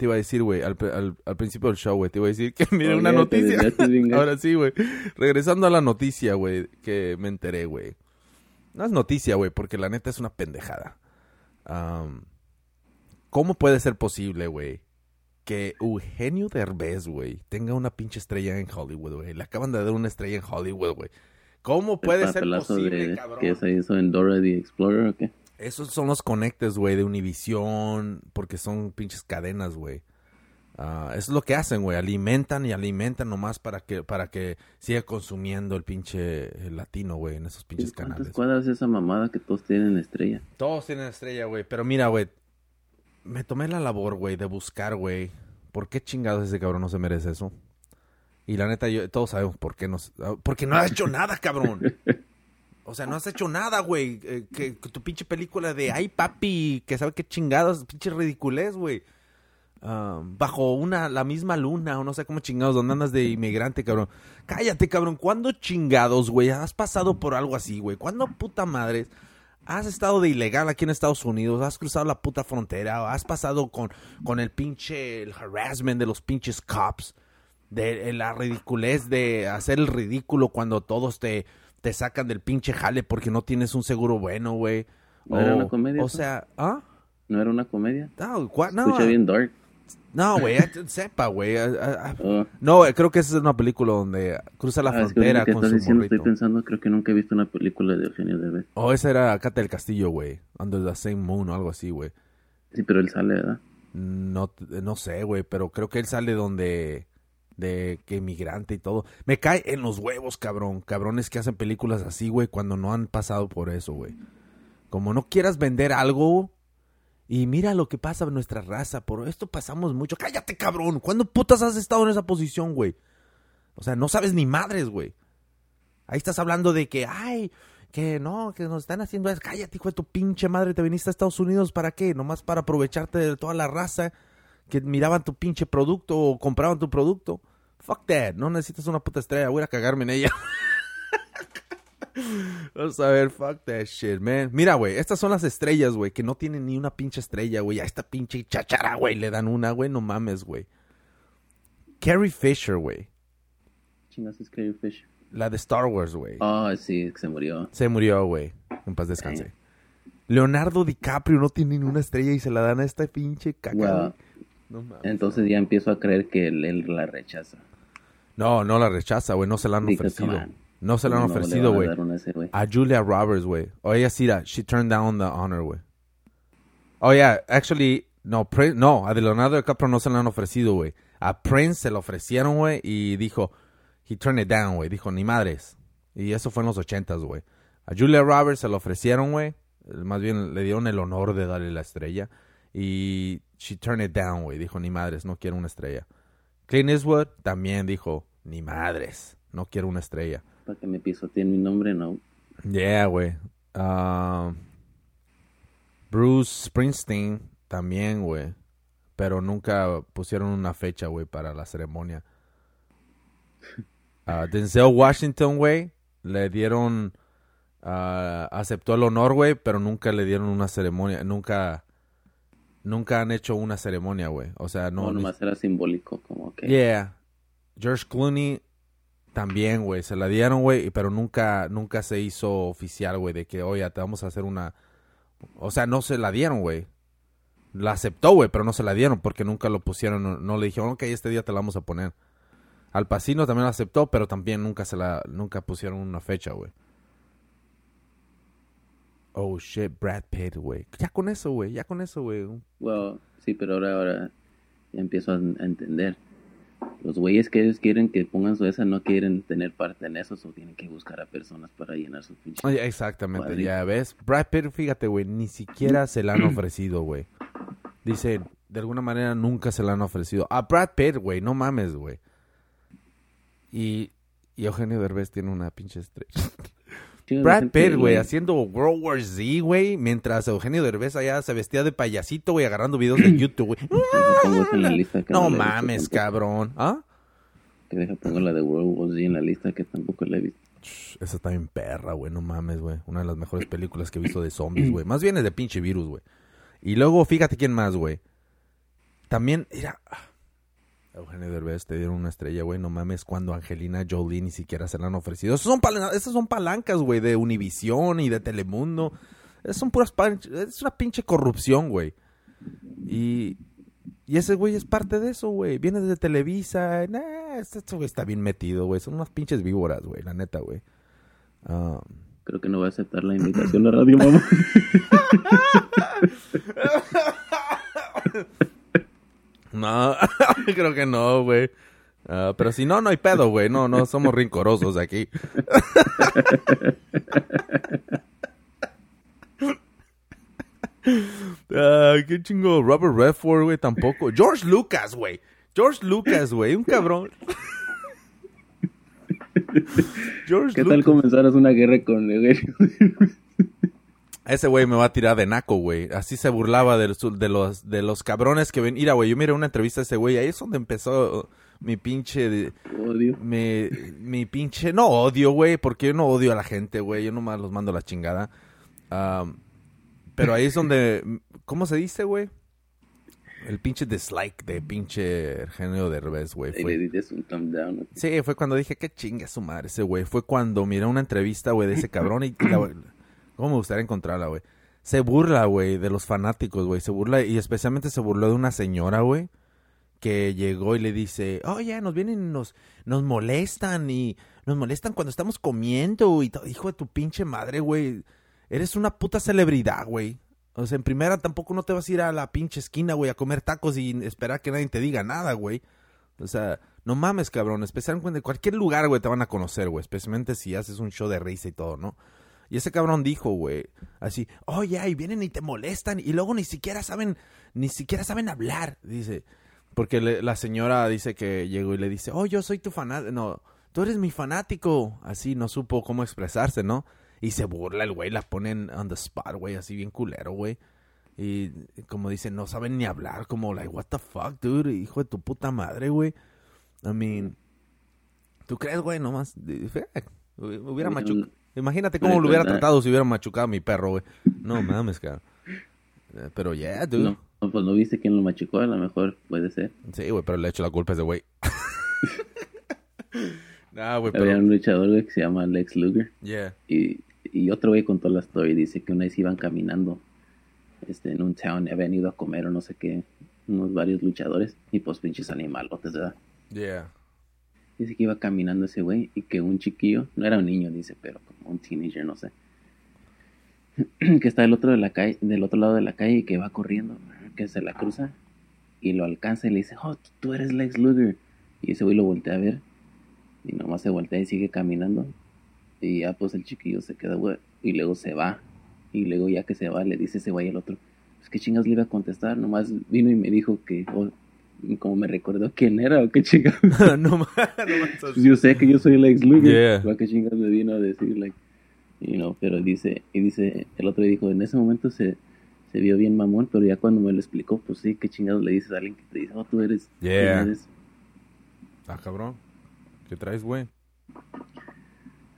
Te iba a decir, güey, al, al- al principio del show, güey, te iba a decir que mire Oh, una noticia. Ahora sí, güey. Regresando a la noticia, güey, que me enteré, güey. No es noticia, güey, porque la neta es una pendejada. Am, ¿Cómo puede ser posible, güey, que Eugenio Derbez, güey, tenga una pinche estrella en Hollywood, güey? Le acaban de dar una estrella en Hollywood, güey. ¿Cómo puede ser posible, de, cabrón? que se hizo en Dora the Explorer o qué? Esos son los conectes, güey, de Univision, porque son pinches cadenas, güey. Ah, eso es lo que hacen, güey. Alimentan y alimentan nomás para que para que siga consumiendo el pinche el latino, güey, en esos pinches ¿Cuántas canales. cuadras es esa mamada que todos tienen estrella? Todos tienen estrella, güey. Pero mira, güey. Me tomé la labor, güey, de buscar, güey. ¿Por qué chingados ese cabrón no se merece eso? Y la neta, yo, todos sabemos por qué no... Porque no has hecho nada, cabrón. O sea, no has hecho nada, güey. Eh, que, tu pinche película de ay, papi, que sabe qué chingados, pinche ridiculez, güey. Ah, bajo una, la misma luna, o no sé cómo chingados, donde andas de inmigrante, cabrón. Cállate, cabrón. ¿Cuándo chingados, güey? Has pasado por algo así, güey. ¿Cuándo puta madre? Has estado de ilegal aquí en Estados Unidos, has cruzado la puta frontera, has pasado con, con el pinche el harassment de los pinches cops, de, de la ridiculez de hacer el ridículo cuando todos te, te sacan del pinche jale porque no tienes un seguro bueno, güey. ¿No era una comedia, O eso? sea, ¿ah? ¿No era una comedia? No, no, Escucha bien dark. no, güey, sepa, güey. Oh. No, creo que esa es una película donde cruza la Ah, frontera que con estás su diciendo, morrito. estoy pensando, creo que nunca he visto una película de Eugenio Derbez. Oh, esa era Cata del Castillo, güey. Under the Same Moon o algo así, güey. Sí, pero él sale, ¿verdad? No, no sé, güey, pero creo que él sale donde... De que inmigrante y todo. Me cae en los huevos, cabrón. Cabrones que hacen películas así, güey, cuando no han pasado por eso, güey. Como no quieras vender algo... Y mira lo que pasa en nuestra raza. Por esto pasamos mucho. ¡Cállate, cabrón! ¿Cuándo putas has estado en esa posición, güey? O sea, no sabes ni madres, güey. Ahí estás hablando de que, ay, que no, que nos están haciendo eso. Cállate, hijo de tu pinche madre. Te viniste a Estados Unidos para qué? Nomás para aprovecharte de toda la raza que miraban tu pinche producto o compraban tu producto. Fuck that. No necesitas una puta estrella. Voy a cagarme en ella. Vamos a ver, fuck that shit, man. Mira, güey, estas son las estrellas, güey, que no tienen ni una pinche estrella, güey. A esta pinche chachara, güey, le dan una, güey, no mames, güey. Carrie Fisher, güey. Chingas es Carrie Fisher. La de Star Wars, güey. Ah, sí, que se murió. Se murió, güey. En paz descanse. Leonardo DiCaprio no tiene ni una estrella y se la dan a esta pinche caca. Wow. güey. No mames. Entonces ya empiezo a creer que él, él la rechaza. No, no la rechaza, güey. No se la han Because, ofrecido. No se la han No ofrecido, güey. a Julia Roberts, güey. O ella sí, she turned down the honor, güey. Oh, yeah, actually, no, Prin- no, a Leonardo DiCaprio no se la han ofrecido, güey. A Prince se la ofrecieron, güey, y dijo, he turned it down, güey. Dijo, ni madres. Y eso fue en los ochentas, güey. A Julia Roberts se la ofrecieron, güey. Más bien le dieron el honor de darle la estrella. Y she turned it down, güey. Dijo, ni madres, no quiero una estrella. Clint Eastwood también dijo, ni madres, no quiero una estrella. Para que me pisoteen mi nombre, no. Yeah, güey. Ah, Bruce Springsteen también, güey. Pero nunca pusieron una fecha, güey, para la ceremonia. Ah, Denzel Washington, güey, le dieron ah, aceptó el honor, güey, pero nunca le dieron una ceremonia, nunca, nunca han hecho una ceremonia, güey. O sea, no. No, nomás era simbólico, como que... Yeah. George Clooney también, güey, se la dieron, güey, pero nunca, nunca se hizo oficial, güey, de que, oye, te vamos a hacer una... O sea, no se la dieron, güey. La aceptó, güey, pero no se la dieron porque nunca lo pusieron, no, no le dijeron, ok, este día te la vamos a poner. Al Pacino también la aceptó, pero también nunca se la, nunca pusieron una fecha, güey. Oh, shit, Brad Pitt, güey. Ya con eso, güey, ya con eso, güey. Well, sí, pero ahora, ahora ya empiezo a, a entender. Los güeyes que ellos quieren que pongan su esa no quieren tener parte en eso, o tienen que buscar a personas para llenar sus pinches. Oye, Exactamente, ya ves. Brad Pitt, fíjate, güey, ni siquiera se la han ofrecido, güey. Dice, de alguna manera nunca se la han ofrecido. A Brad Pitt, güey, no mames, güey. Y, y Eugenio Derbez tiene una pinche estrella. Brad Pitt, güey, haciendo World War Z, güey, mientras Eugenio Derbez allá se vestía de payasito, güey, agarrando videos de YouTube, güey. No mames, cabrón. ¿Ah? Que deja pongo la de World War Z en la lista que tampoco la he visto. Esa está bien perra, güey, no mames, güey. Una de las mejores películas que he visto de zombies, güey. Más bien es de pinche virus, güey. Y luego, fíjate quién más, güey. También, era... Eugenio Derbez te dieron una estrella, güey. No mames, cuando Angelina Jolie ni siquiera se la han ofrecido. Esas son, esas son palancas, güey, de Univisión y de Telemundo. Esas son puras... Es una pinche corrupción, güey. Y... Y ese güey es parte de eso, güey. Viene desde Televisa. Nah, este este güey está bien metido, güey. Son unas pinches víboras, güey. La neta, güey. Ah... Creo que no voy a aceptar la invitación a Radio Mamá. No, creo que no, güey. Ah, pero si no, no hay pedo, güey. No, no somos rincorosos aquí. Qué chingo. Robert Redford, güey, tampoco. George Lucas, güey. George Lucas, güey. Un cabrón. George ¿Qué tal comenzaras una guerra con? Ese güey me va a tirar de naco, güey. Así se burlaba de, los- de los de los cabrones que ven. Mira, güey, yo miré una entrevista a ese güey. Ahí es donde empezó mi pinche... de- Odio. mi, mi pinche... No odio, güey, porque yo no odio a la gente, güey. Yo nomás los mando a la chingada. Pero ahí es donde... ¿Cómo se dice, güey? El pinche dislike de pinche Eugenio Derbez, güey. Y Fue. Sí, fue cuando dije, qué chinga su madre ese güey. Fue cuando miré una entrevista, güey, de ese cabrón y... y la- ¿Cómo me gustaría encontrarla, güey? Se burla, güey, de los fanáticos, güey. Se burla y especialmente se burló de una señora, güey, que llegó y le dice, oye, nos vienen y nos, nos molestan y nos molestan cuando estamos comiendo y todo. Hijo de tu pinche madre, güey. Eres una puta celebridad, güey. O sea, en primera tampoco no te vas a ir a la pinche esquina, güey, a comer tacos y esperar que nadie te diga nada, güey. O sea, no mames, cabrón. Especialmente en cualquier lugar, güey, te van a conocer, güey. Especialmente si haces un show de risa y todo, ¿no? Y ese cabrón dijo, güey, así, oye, y vienen y te molestan y luego ni siquiera saben, ni siquiera saben hablar, dice. Porque le- la señora dice que llegó y le dice, oh, yo soy tu fanático, no, tú eres mi fanático. Así, no supo cómo expresarse, ¿no? Y se burla el güey, la ponen on the spot, güey, así bien culero, güey. Y como dice, no saben ni hablar, como, like, what the fuck, dude, hijo de tu puta madre, güey. I mean, ¿tú crees, güey? Nomás, Hubiera- machucado. Imagínate cómo lo hubiera tratado si hubiera machucado a mi perro, güey. No mames, cabrón. Eh, Pero yeah, dude. No, pues no viste quién lo machucó, a lo mejor puede ser. Sí, güey, pero le echo la culpa a ese güey. nah, güey, Había pero... un luchador güey, que se llama Lex Luger Yeah. y, y otro güey contó la historia y dice que una vez iban caminando este, en un town, habían ido a comer o no sé qué, unos varios luchadores y pues pinches animalotes, ¿verdad? Yeah. Dice que iba caminando ese güey y que un chiquillo, no era un niño, dice, pero como un teenager, no sé, que está del otro, de la calle, del otro lado de la calle y que va corriendo, que se la cruza y lo alcanza y le dice, oh, tú eres Lex Luger. Y ese güey lo voltea a ver y nomás se voltea y sigue caminando. Y ya pues el chiquillo se queda, güey, y luego se va. Y luego ya que se va, le dice ese güey al otro, pues qué chingas le iba a contestar, nomás vino y me dijo que, como me recordó quién era o qué chingas. no, no. Pues yo sé que yo soy Lex Luger. Yeah. ¿Para qué chingas me vino a decir, like, you know, pero dice, y dice, el otro dijo, en ese momento se, se vio bien mamón, pero ya cuando me lo explicó, pues sí, qué chingados le dices a alguien que te dice, oh, tú eres, ¿quién Yeah. eres? Ah, cabrón. ¿Qué traes, güey?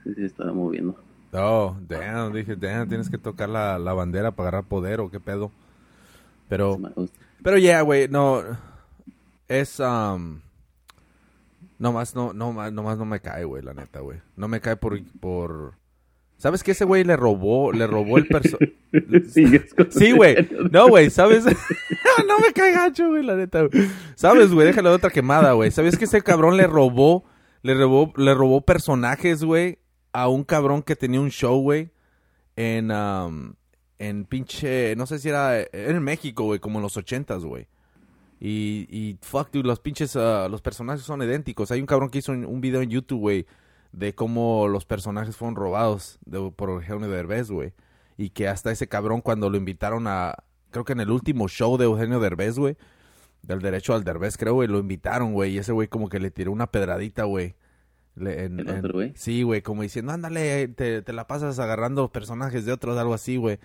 Sí, sí, estaba moviendo. Oh, damn, dije, damn, tienes que tocar la, la bandera para agarrar poder o qué pedo. Pero, pero ya, yeah, güey, no, es, um, nomás no, no, nomás no me cae, güey, la neta, güey. No me cae por, por, ¿sabes que ese güey le robó, le robó el perso... sí, güey, no, güey, ¿sabes? no me cae gacho, güey, la neta, güey. ¿Sabes, güey? Déjale otra quemada, güey. ¿Sabes que ese cabrón le robó, le robó, le robó personajes, güey? a un cabrón que tenía un show, güey, en, um, en pinche, no sé si era en México, güey, como en los ochentas, güey. Y, y, fuck, dude, los pinches, uh, los personajes son idénticos. Hay un cabrón que hizo un, video en YouTube, güey, de cómo los personajes fueron robados de, por Eugenio Derbez, güey. Y que hasta ese cabrón cuando lo invitaron a, creo que en el último show de Eugenio Derbez, güey, del derecho al Derbez, creo, güey, lo invitaron, güey. Y ese güey como que le tiró una pedradita, güey sí, güey, como diciendo, ándale, te, te, la pasas agarrando personajes de otros, algo así, güey.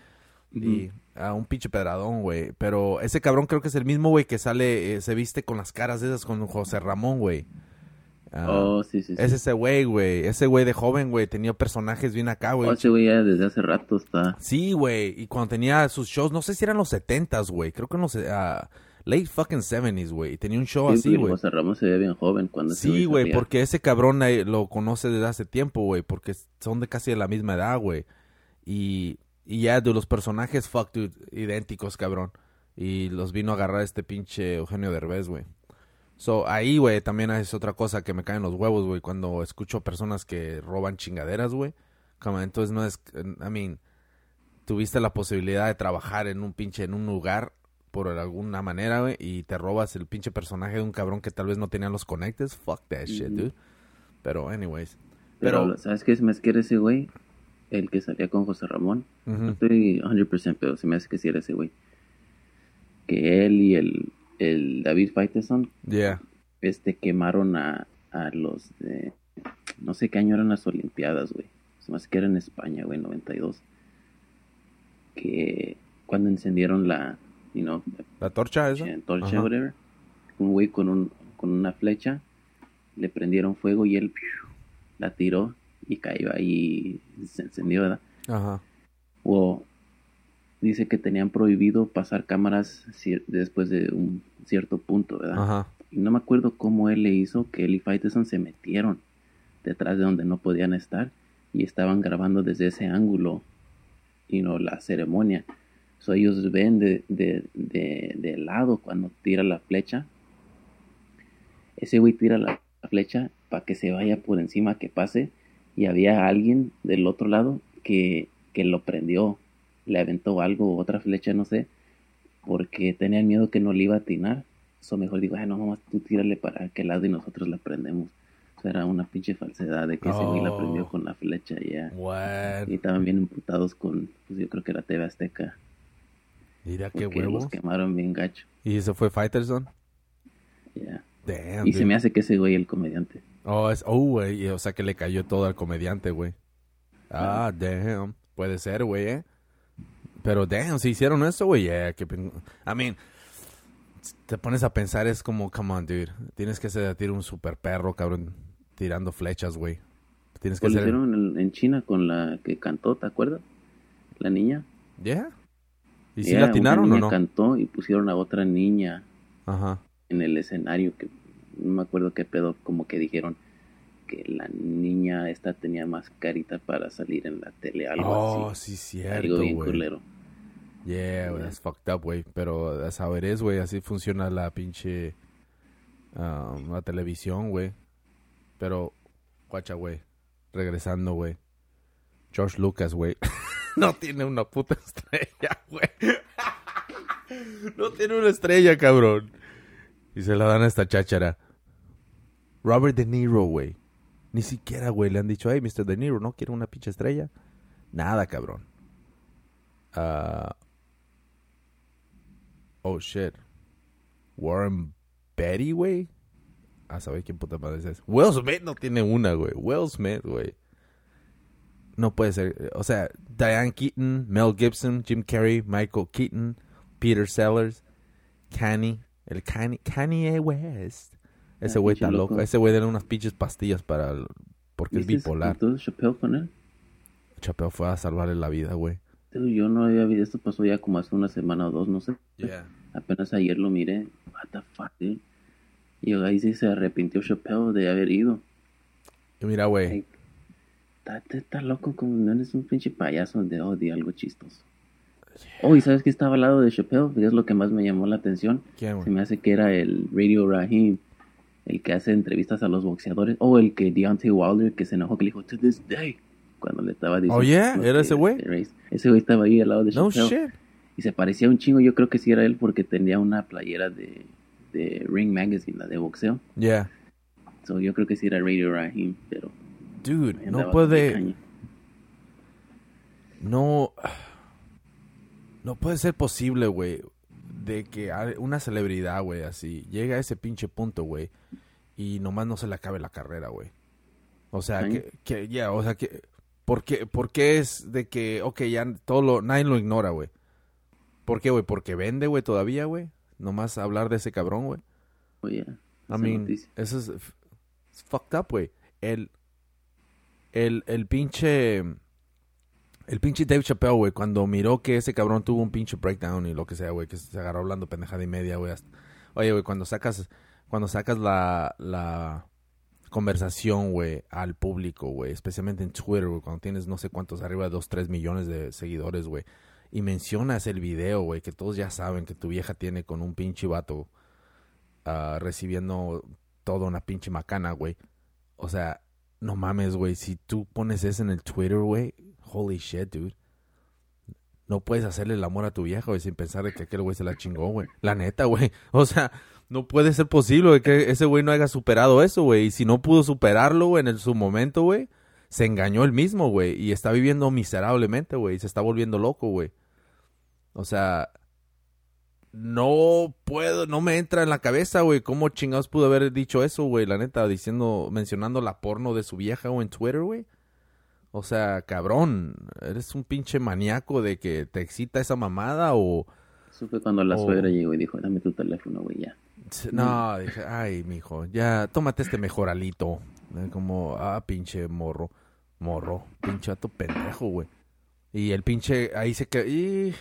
Y a un pinche pedradón, güey. Pero ese cabrón creo que es el mismo, güey, que sale, eh, se viste con las caras de esas con José Ramón, güey. Ah, oh, sí, sí, Es ese güey, güey. Ese güey de joven, güey. Tenía personajes bien acá, güey. Oh, ese güey ya desde hace rato está. Sí, güey. Y cuando tenía sus shows, no sé si eran los setentas, güey. Creo que no sé. Uh, late fucking 70s, güey. Tenía un show así, güey. José Ramón se ve bien joven cuando Sí, güey, porque ese cabrón lo conoce desde hace tiempo, güey, porque son de casi de la misma edad, güey. Y, y ya de los personajes, fuck, dude, idénticos, cabrón. Y los vino a agarrar este pinche Eugenio Derbez, güey. So, ahí, güey, también es otra cosa que me caen los huevos, güey, cuando escucho personas que roban chingaderas, güey. Como entonces no es, I mean, tuviste la posibilidad de trabajar en un pinche, en un lugar por alguna manera, güey, y te robas el pinche personaje de un cabrón que tal vez no tenía los conectes, fuck that shit, dude. Pero, anyways. Pero, ¿sabes qué? Me hace que ese güey, el que salía con José Ramón. No estoy 100%, pero se me hace que sí era ese güey. Que él y el, el David Faiteson, yeah. este, quemaron a, a los de... No sé qué año eran las Olimpiadas, güey. Se me hace que era en España, güey, 92. Que cuando encendieron la, ¿La torcha esa? torcha, whatever. Un güey con, un, con una flecha, le prendieron fuego y él la tiró y cayó ahí y se encendió, ¿verdad? Ajá. O dice que tenían prohibido pasar cámaras después de un cierto punto, ¿verdad? Ajá. Y no me acuerdo cómo él le hizo que él y Faiteson se metieron detrás de donde no podían estar y estaban grabando desde ese ángulo, y no la ceremonia. So, ellos ven de, de, de, lado cuando tira la flecha. Ese güey tira la flecha para que se vaya por encima, que pase. Y había alguien del otro lado que, que lo prendió. Le aventó algo, otra flecha, no sé. Porque tenían miedo que no le iba a atinar. Eso mejor digo, ay, no, nomás tú tírale para aquel lado y nosotros la prendemos. Eso era una pinche falsedad de que ese güey la prendió oh. con la flecha ya. Y estaban bien imputados con, pues yo creo que era TV Azteca. Mira qué huevos. Los quemaron bien gacho. ¿Y eso fue Fighterson? Ya. Yeah. y se me hace que ese güey el comediante. Oh, es, oh, güey. O sea que le cayó todo al comediante, güey. Ah, damn. Puede ser, güey, eh. Pero damn, si hicieron eso, güey, yeah. Que, I mean, te pones a pensar, es como, come on, dude. Tienes que ser un super perro, cabrón, tirando flechas, güey. Tienes que ser... Lo hicieron en, China con la que cantó, ¿te acuerdas? La niña. Yeah. ¿Y si la atinaron o no? cantó y pusieron a otra niña Ajá. en el escenario que no me acuerdo qué pedo, como que dijeron que la niña esta tenía más carita para salir en la tele, algo oh, así. sí, cierto, Algo bien culero. Yeah, yeah. that's fucked up, güey. Pero a saber es, güey, así funciona la pinche um, la televisión, güey. Pero, guacha, güey. Regresando, güey. George Lucas, güey. no tiene una puta estrella, güey. no tiene una estrella, cabrón. Y se la dan a esta cháchara. Robert De Niro, güey. Ni siquiera, güey, le han dicho, hey, Mr. De Niro, ¿no quiere una pinche estrella? Nada, cabrón. Uh... Oh, shit. Warren Betty, güey. A saber quién puta madre es. Will Smith no tiene una, güey. Will Smith, güey no puede ser. O sea, Diane Keaton, Mel Gibson, Jim Carrey, Michael Keaton, Peter Sellers, Kanye, el Kanye, Kanye West. Ese ah, güey está loco. Ese güey da unas pinches pastillas para porque es bipolar. Chappelle con él? Chappelle fue a salvarle la vida, güey. Yo no había visto, esto pasó ya como hace una semana o dos, no sé. Yeah. Apenas ayer lo miré. What the fuck, dude. Y ahí sí se arrepintió Chappelle de haber ido. Y mira, güey. Está, loco, como no eres un pinche payaso de di algo chistoso. Oh, y sabes que estaba al lado de Chappelle, que es lo que más me llamó la atención. ¿Quién, Se me hace que era el Radio Raheem, el que hace entrevistas a los boxeadores. O el que Deontay Wilder, que se enojó, que le dijo, to this day, cuando le estaba diciendo. Oh, yeah, ¿era ese güey? Ese güey estaba ahí al lado de No shit. Y se parecía un chingo, yo creo que sí era él porque tenía una playera de, de Ring Magazine, la de boxeo. Yeah. So, yo creo que sí era Radio Raheem, pero... Dude, no de puede. No. No puede ser posible, güey. De que una celebridad, güey, así, llegue a ese pinche punto, güey. Y nomás no se le acabe la carrera, güey. O sea, que, que, ya, o sea, que. ¿por qué, por qué es de que, ok, ya todo lo, nadie lo ignora, güey? ¿Por qué, güey? ¿Porque vende, güey, todavía, güey? Nomás hablar de ese cabrón, güey. Oye, I esa mean, noticia. eso es fucked up, güey. El, el, el pinche, el pinche Dave Chappelle, güey, cuando miró que ese cabrón tuvo un pinche breakdown y lo que sea, güey, que se agarró hablando pendejada y media, güey. hasta- Oye, güey, cuando sacas, cuando sacas la, la conversación, güey, al público, güey, especialmente en Twitter, güey, cuando tienes no sé cuántos, arriba de 2, 3 millones de seguidores, güey, y mencionas el video, güey, que todos ya saben que tu vieja tiene con un pinche vato ah, recibiendo toda una pinche macana, güey. O sea, no mames, güey. Si tú pones eso en el Twitter, güey, holy shit, dude. No puedes hacerle el amor a tu vieja, güey, sin pensar de que aquel güey se la chingó, güey. La neta, güey. O sea, no puede ser posible que ese güey no haya superado eso, güey. Y si no pudo superarlo, güey, en el- su momento, güey, se engañó él mismo, güey. Y está viviendo miserablemente, güey. Y se está volviendo loco, güey. O sea, no puedo, no me entra en la cabeza, güey, cómo chingados pudo haber dicho eso, güey, la neta, diciendo, mencionando la porno de su vieja o en Twitter, güey. O sea, cabrón, eres un pinche maníaco de que te excita esa mamada o... Eso fue cuando la suegra llegó y dijo, dame tu teléfono, güey, ya. No, dije, ay, mijo, ya, tómate este mejoralito. Eh, Como, ah, pinche morro, morro, pinche vato pendejo, güey. Y el pinche, ahí se quedó, y...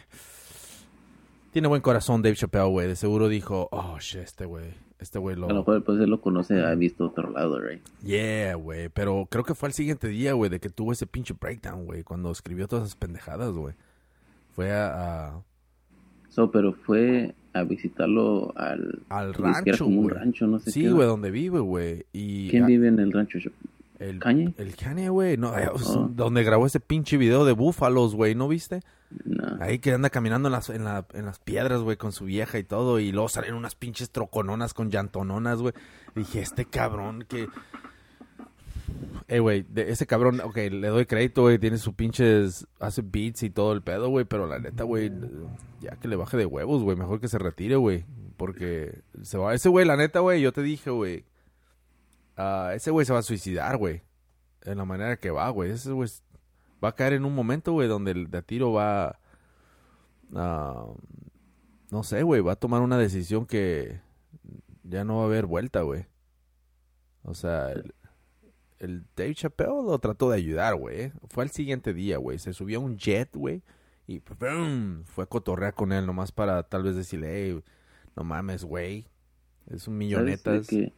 Tiene buen corazón Dave Chappelle, güey. De seguro dijo, oh, shit, este güey, este güey A lo lo... mejor pues él lo conoce, ha visto otro lado, right? Yeah, güey, pero creo que fue al siguiente día, güey, de que tuvo ese pinche breakdown, güey, cuando escribió todas esas pendejadas, güey. Fue a... a- So, pero fue a visitarlo al... al era rancho, como un rancho, no sé Sí, güey, donde vive, güey. Y ¿Quién a- vive en el rancho? El, ¿Kanye? El Kanye, güey. No, Oh. Donde grabó ese pinche video de búfalos, güey. ¿No viste? Ahí que anda caminando en las, piedras, güey, con su vieja y todo. Y luego salen unas pinches trocononas con llantononas, güey. Dije, este cabrón que... Eh, güey, ese cabrón, ok, le doy crédito, güey, tiene sus pinches, hace beats y todo el pedo, güey, pero la neta, güey, ya que le baje de huevos, güey, mejor que se retire, güey, porque se va, ese güey, la neta, güey, yo te dije, güey, ah, ese güey se va a suicidar, güey, en la manera que va, güey, ese güey va a caer en un momento, güey, donde el de a tiro va, no sé, güey, va a tomar una decisión que ya no va a haber vuelta, güey. O sea, el, el Dave Chappelle lo trató de ayudar, güey. Fue al siguiente día, güey. Se subió a un jet, güey. Y ¡pum! fue a cotorrear con él nomás para tal vez decirle, hey, no mames, güey. Es un ¿Sabes de millonetas. que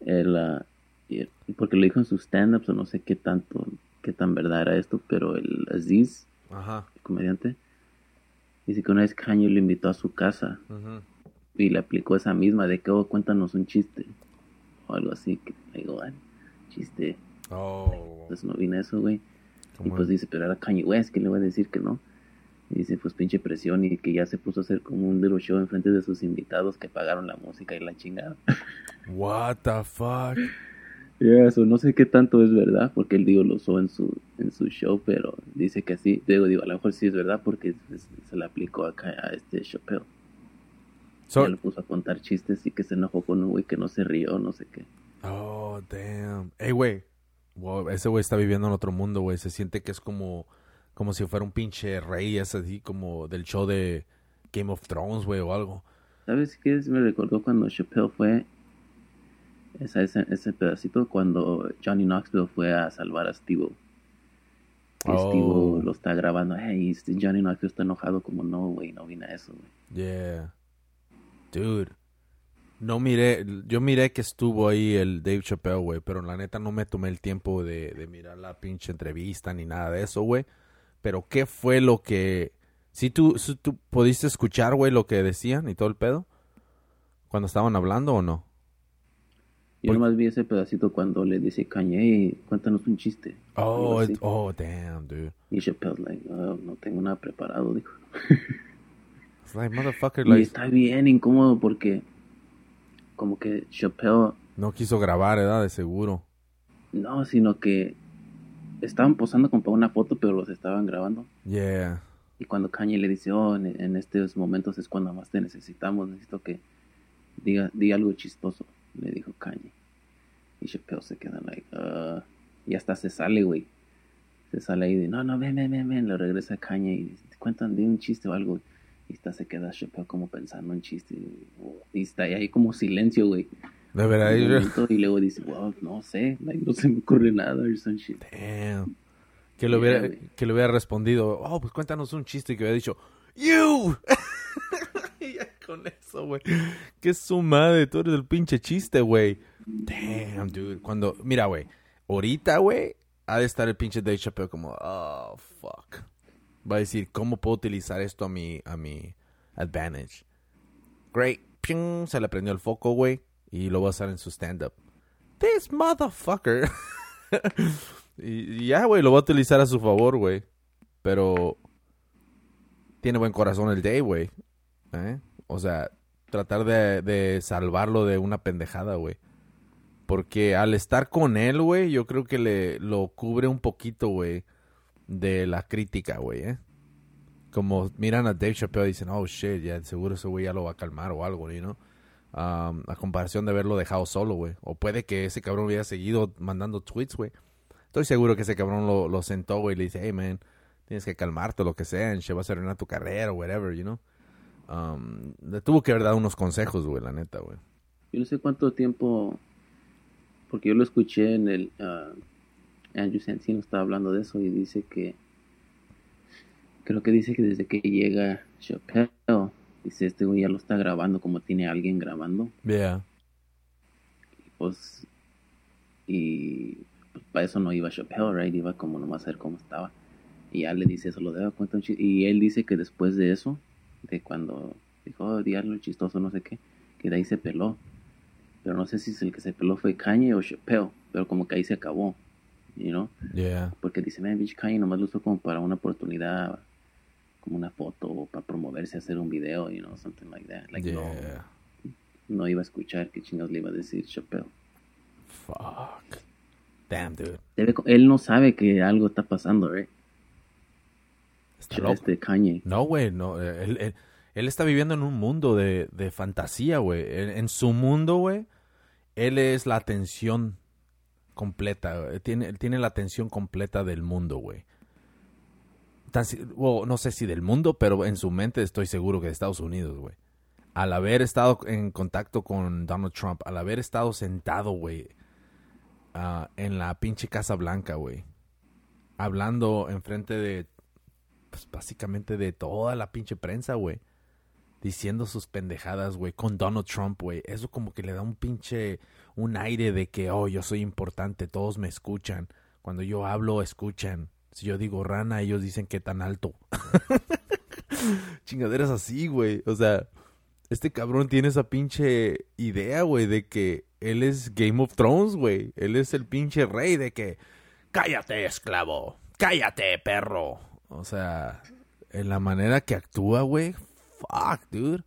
el, ah, porque lo dijo en sus stand-ups o no sé qué tanto, qué tan verdad era esto, pero el Aziz, Ajá. el comediante, dice que una vez Kanye lo invitó a su casa y le aplicó esa misma de que, oh, cuéntanos un chiste o algo así, que digo, "Ah, chiste, Oh. pues no vine a eso, güey. Y pues dice, pero era Kanye West, que le voy a decir que no? Y dice, pues pinche presión y que ya se puso a hacer como un little show enfrente de sus invitados que pagaron la música y la chingada. What the fuck? Yeah, eso no sé qué tanto es verdad, porque él digo lo usó en su en su show, pero dice que sí. Digo, digo, a lo mejor sí es verdad porque se, se le aplicó acá a este Chappelle. So- ya lo puso a contar chistes y que se enojó con un güey que no se rió, no sé qué. Oh, damn. Ey, güey. Wow, ese güey está viviendo en otro mundo, güey. Se siente que es como, como si fuera un pinche rey, es así como del show de Game of Thrones, güey, o algo. ¿Sabes qué? Me recordó cuando Chappelle fue, esa, ese, ese pedacito, cuando Johnny Knoxville fue a salvar a Steve. Oh. Steve lo está grabando. Hey, este Johnny Knoxville está enojado. Como no, güey, no vine a eso, güey. Yeah. Dude. No miré, yo miré que estuvo ahí el Dave Chappelle, güey, pero la neta no me tomé el tiempo de, de mirar la pinche entrevista ni nada de eso, güey. Pero ¿qué fue lo que... Si tú, si tú pudiste escuchar, güey, lo que decían y todo el pedo? Cuando estaban hablando o no? Yo Por- nomás vi ese pedacito cuando le dice Kanye, hey, cuéntanos un chiste. Oh, it- oh, damn, dude. Y Chappelle's like, "Oh, no tengo nada preparado, dijo. It's like, motherfucker, Y está bien incómodo porque como que Chappelle, no quiso grabar, ¿verdad? De seguro. no, sino que estaban posando como para una foto, pero los estaban grabando. Yeah. Y cuando Kanye le dice, oh, en, en estos momentos es cuando más te necesitamos, necesito que diga, diga algo chistoso, le dijo Kanye. Y Chappelle se queda like, "Ah", y hasta se sale, güey. Se sale ahí y dice, no, no, ven, ven, ven, ven. Le regresa a Kanye y cuentan de un chiste o algo. Y hasta se queda Chappelle como pensando en chiste. Y está ahí como silencio, güey. De verdad, yo- y luego dice, wow, no sé, like, no se me ocurre nada or some shit. Damn. Que le hubiera, que le hubiera respondido, oh, pues cuéntanos un chiste y que hubiera dicho, you. con eso, güey. Que su madre, tú eres el pinche chiste, güey. Damn, dude. Cuando, mira, güey, ahorita, güey, ha de estar el pinche Dave Chappelle como, oh, fuck. Va a decir, ¿cómo puedo utilizar esto a mi, a mi advantage? Great. Ping, se le prendió el foco, güey. Y lo va a usar en su stand-up. This motherfucker. y ya, güey, lo va a utilizar a su favor, güey. Pero tiene buen corazón el Dave, güey. ¿Eh? O sea, tratar de, salvarlo de una pendejada, güey. Porque al estar con él, güey, yo creo que le lo cubre un poquito, güey, de la crítica, güey, ¿eh? Como miran a Dave Chappelle y dicen, oh, shit, ya seguro ese güey ya lo va a calmar o algo, ¿no? Um, a comparación de haberlo dejado solo, güey. O puede que ese cabrón hubiera seguido mandando tweets, güey. Estoy seguro que ese cabrón lo, sentó, güey, y le dice, hey, man, tienes que calmarte, lo que sea, se va a arruinar tu carrera o whatever, you know. Um, le tuvo que haber dado unos consejos, güey, la neta, güey. Yo no sé cuánto tiempo, porque yo lo escuché en el, ah, Andrew Santino estaba hablando de eso y dice que, creo que dice que desde que llega Chappelle, dice este güey ya lo está grabando como tiene alguien grabando, Yeah. pues, y pues, para eso no iba Chappelle, right, iba como nomás a ver cómo estaba. Y ya le dice eso, lo debo cuenta un chiste. Y él dice que después de eso, de cuando dijo, oh, di algo chistoso, no sé qué, que de ahí se peló. Pero no sé si el que se peló fue Kanye o Chappelle, pero como que ahí se acabó, you know? Yeah. Porque dice, man, bitch, Kanye nomás lo usó como para una oportunidad, como una foto, o para promoverse, hacer un video, you know, something like that. Like, no, no iba a escuchar qué chingados le iba a decir Chappelle. Fuck. Damn, dude. Debe- él no sabe que algo está pasando, right? Está loco. Este Kanye. No, güey, no. eh, Él, él- él está viviendo en un mundo de, de fantasía, güey. En, en su mundo, güey, él es la atención completa. güey. Tiene, él tiene la atención completa del mundo, güey. No sé si del mundo, pero en su mente estoy seguro que de Estados Unidos, güey. Al haber estado en contacto con Donald Trump, al haber estado sentado, güey, ah, en la pinche Casa Blanca, güey. Hablando enfrente de pues básicamente de toda la pinche prensa, güey. Diciendo sus pendejadas, güey, con Donald Trump, güey. Eso como que le da un pinche, un aire de que, oh, yo soy importante, todos me escuchan. Cuando yo hablo, escuchan. Si yo digo rana, ellos dicen que tan alto. Chingaderas así, güey. O sea, este cabrón tiene esa pinche idea, güey, de que él es Game of Thrones, güey. Él es el pinche rey de que, cállate, esclavo. Cállate, perro. O sea, en la manera que actúa, güey. Fuck, dude.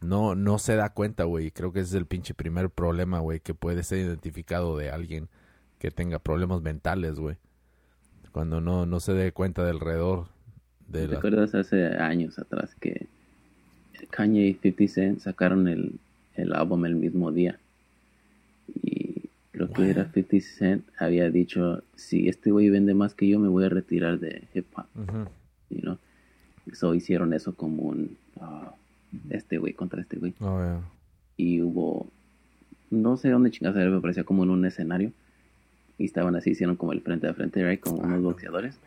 No, no se da cuenta, güey. Creo que ese es el pinche primer problema, güey, que puede ser identificado de alguien que tenga problemas mentales, güey. Cuando no, no se dé cuenta del alrededor de ¿Te la... acuerdas hace años atrás que Kanye y 50 Cent sacaron el, el álbum el mismo día? Y creo que era 50 Cent había dicho, si este güey vende más que yo, me voy a retirar de hip hop, Ujú. you know? So hicieron eso como un, ah, este güey contra este güey. Oh, yeah. y hubo no sé dónde chingados era, me parecía como en un escenario y estaban así, hicieron como el frente a frente, right, como unos boxeadores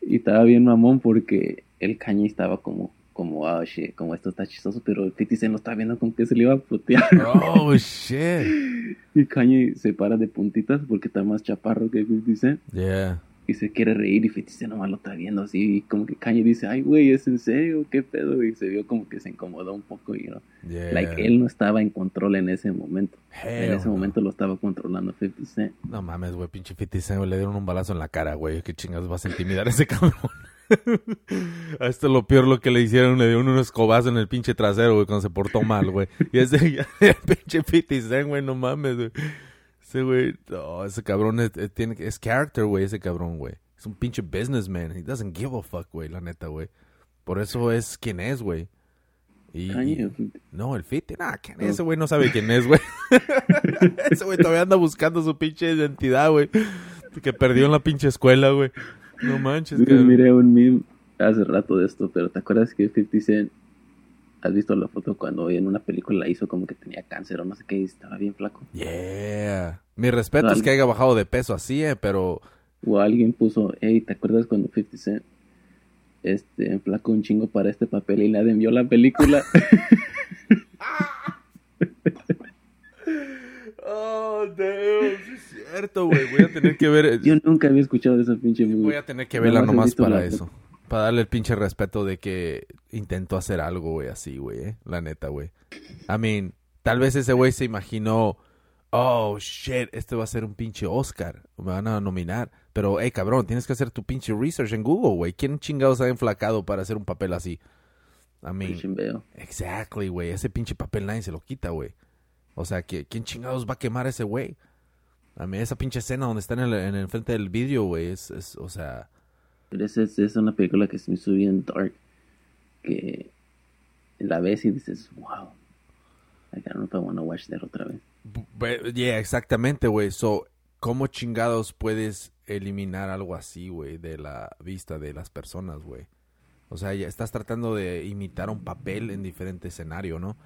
Y estaba bien mamón porque el Kanye estaba como, como, oh shit, como esto está chistoso, pero el 50 Cent lo estaba viendo como que se le iba a putear. Oh, shit. Y Kanye se para de puntitas porque está más chaparro que 50 Cent. Yeah. Y se quiere reír y 50 Cent nomás lo está viendo así. Y como que Kanye dice, ay, güey, ¿es en serio? ¿Qué pedo? Y se vio como que se incomodó un poco. Y, you know, Yeah. like, él no estaba en control en ese momento. en Hell ese no. momento lo estaba controlando 50 Cent. No mames, güey, pinche 50 Cent, güey, le dieron un balazo en la cara, güey. ¿Qué chingados vas a intimidar a ese cabrón? a este lo peor lo que le hicieron, le dieron un escobazo en el pinche trasero, güey, cuando se portó mal, güey. Y ese el pinche 50 Cent, güey, no mames, güey. Ese güey, no, ese cabrón es, es- tiene, es character, güey, ese cabrón, güey. Es un pinche businessman. He doesn't give a fuck, güey, la neta, güey. Por eso es quien es, güey. Y, Kanye, o 50. no, el 50, nah, ¿quién es? ese güey no sabe quién es, güey. ese güey todavía anda buscando su pinche identidad, güey. Que perdió en la pinche escuela, güey. No manches, Yo cabrón. miré un meme hace rato de esto, pero ¿te acuerdas que 50 Cent, has visto la foto cuando en una película hizo como que tenía cáncer o no sé qué y estaba bien flaco? Yeah. Mi respeto es que haya bajado de peso así, eh, pero... O alguien puso, hey, ¿te acuerdas cuando 50 Cent este, enflacó un chingo para este papel y nadie vio la película? Oh, sí es cierto, güey. Voy a tener que ver... Yo nunca había escuchado de esa pinche movie. Voy a tener que verla nomás para eso. Para darle el pinche respeto de que intentó hacer algo, güey, así, güey, eh. La neta, güey. I mean, tal vez ese güey se imaginó, oh, shit, este va a ser un pinche Oscar. Me van a nominar. Pero, hey, cabrón, tienes que hacer tu pinche research en Google, güey. ¿Quién chingados ha enflacado para hacer un papel así? I mean, exactly, güey. Ese pinche papel nadie se lo quita, güey. O sea, ¿quién chingados va a quemar a ese güey? A mí esa pinche escena donde está en el, en el frente del vídeo, güey, es, es, o sea... Pero esa es, es una película que se me hizo bien dark. Que la ves y dices, wow. I don't know if I want to watch that otra vez. Yeah, exactamente, güey. So, ¿cómo chingados puedes eliminar algo así, güey, de la vista de las personas, güey? O sea, ya estás tratando de imitar un papel en diferente escenario, ¿no?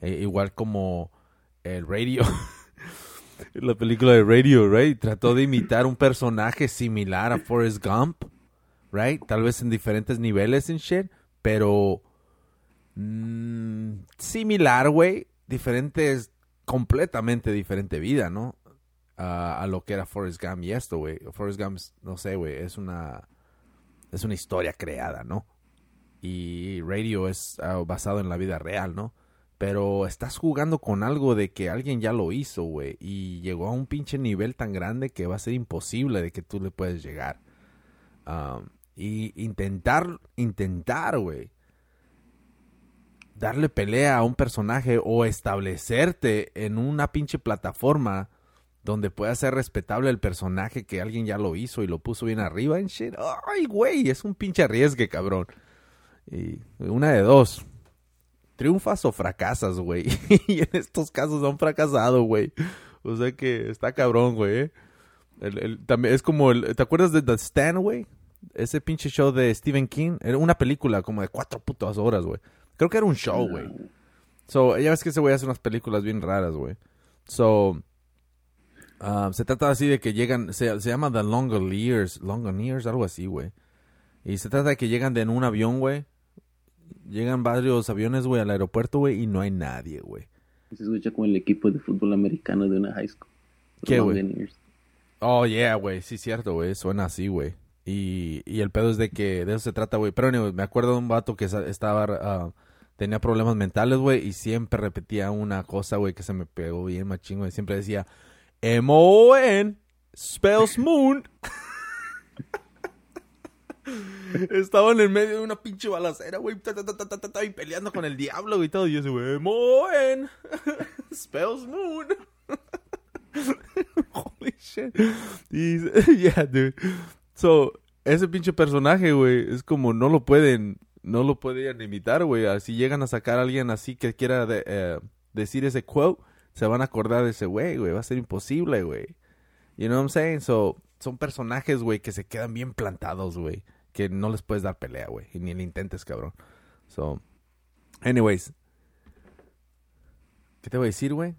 Eh, igual como el radio. la película de Radio, right? Trató de imitar un personaje similar a Forrest Gump, right? Tal vez en diferentes niveles en shit, pero mm, similar, güey. Diferentes, completamente diferente vida, ¿no? A- lo que era Forrest Gump y esto, güey. Forrest Gump, no sé, güey, es una es una historia creada, ¿no? Y Radio es ah, basado en la vida real, ¿no? Pero estás jugando con algo de que alguien ya lo hizo, güey. Y llegó a un pinche nivel tan grande que va a ser imposible de que tú le puedes llegar. Um, y intentar, intentar, güey. Darle pelea a un personaje o establecerte en una pinche plataforma donde pueda ser respetable el personaje que alguien ya lo hizo y lo puso bien arriba en shit. Ay, güey, es un pinche arriesgue, cabrón. Y una de dos. Triunfas o fracasas, güey. y en estos casos han fracasado, güey. O sea que está cabrón, güey. El- el- también es como el, ¿te acuerdas de The Stand, güey? Ese pinche show de Stephen King. Era una película como de cuatro putas horas, güey. Creo que era un show, güey. So, ya ves que ese güey hace unas películas bien raras, güey. So, ah, se trata así de que llegan, se, se llama The Longoliers, Longoniers, algo así, güey. Y se trata de que llegan de en un avión, güey. Llegan varios aviones, güey, al aeropuerto, güey, y no hay nadie, güey. Se escucha como el equipo de fútbol americano de una high school. ¿Qué, güey? Oh, yeah, güey, sí, cierto, güey, suena así, güey. Y, y el pedo es de que de eso se trata, güey. Pero, anyway, me acuerdo de un vato que estaba, ah, tenía problemas mentales, güey, y siempre repetía una cosa, güey, que se me pegó bien machín, güey. Siempre decía, M-O-N, spells moon. Estaban en medio de una pinche balacera, güey, y peleando con el diablo y todo. Y ese, güey, M-O-N, spells moon. Holy shit. Y, yeah, dude. So, ese pinche personaje, güey, es como no lo pueden, no lo pueden imitar, güey. Así llegan a sacar a alguien así que quiera de- eh, decir ese quote, se van a acordar de ese güey, güey. Va a ser imposible, güey. You know what I'm saying? So, son personajes, güey, que se quedan bien plantados, güey. Que no les puedes dar pelea, güey. Y ni le intentes, cabrón. So, anyways. ¿Qué te voy a decir, güey?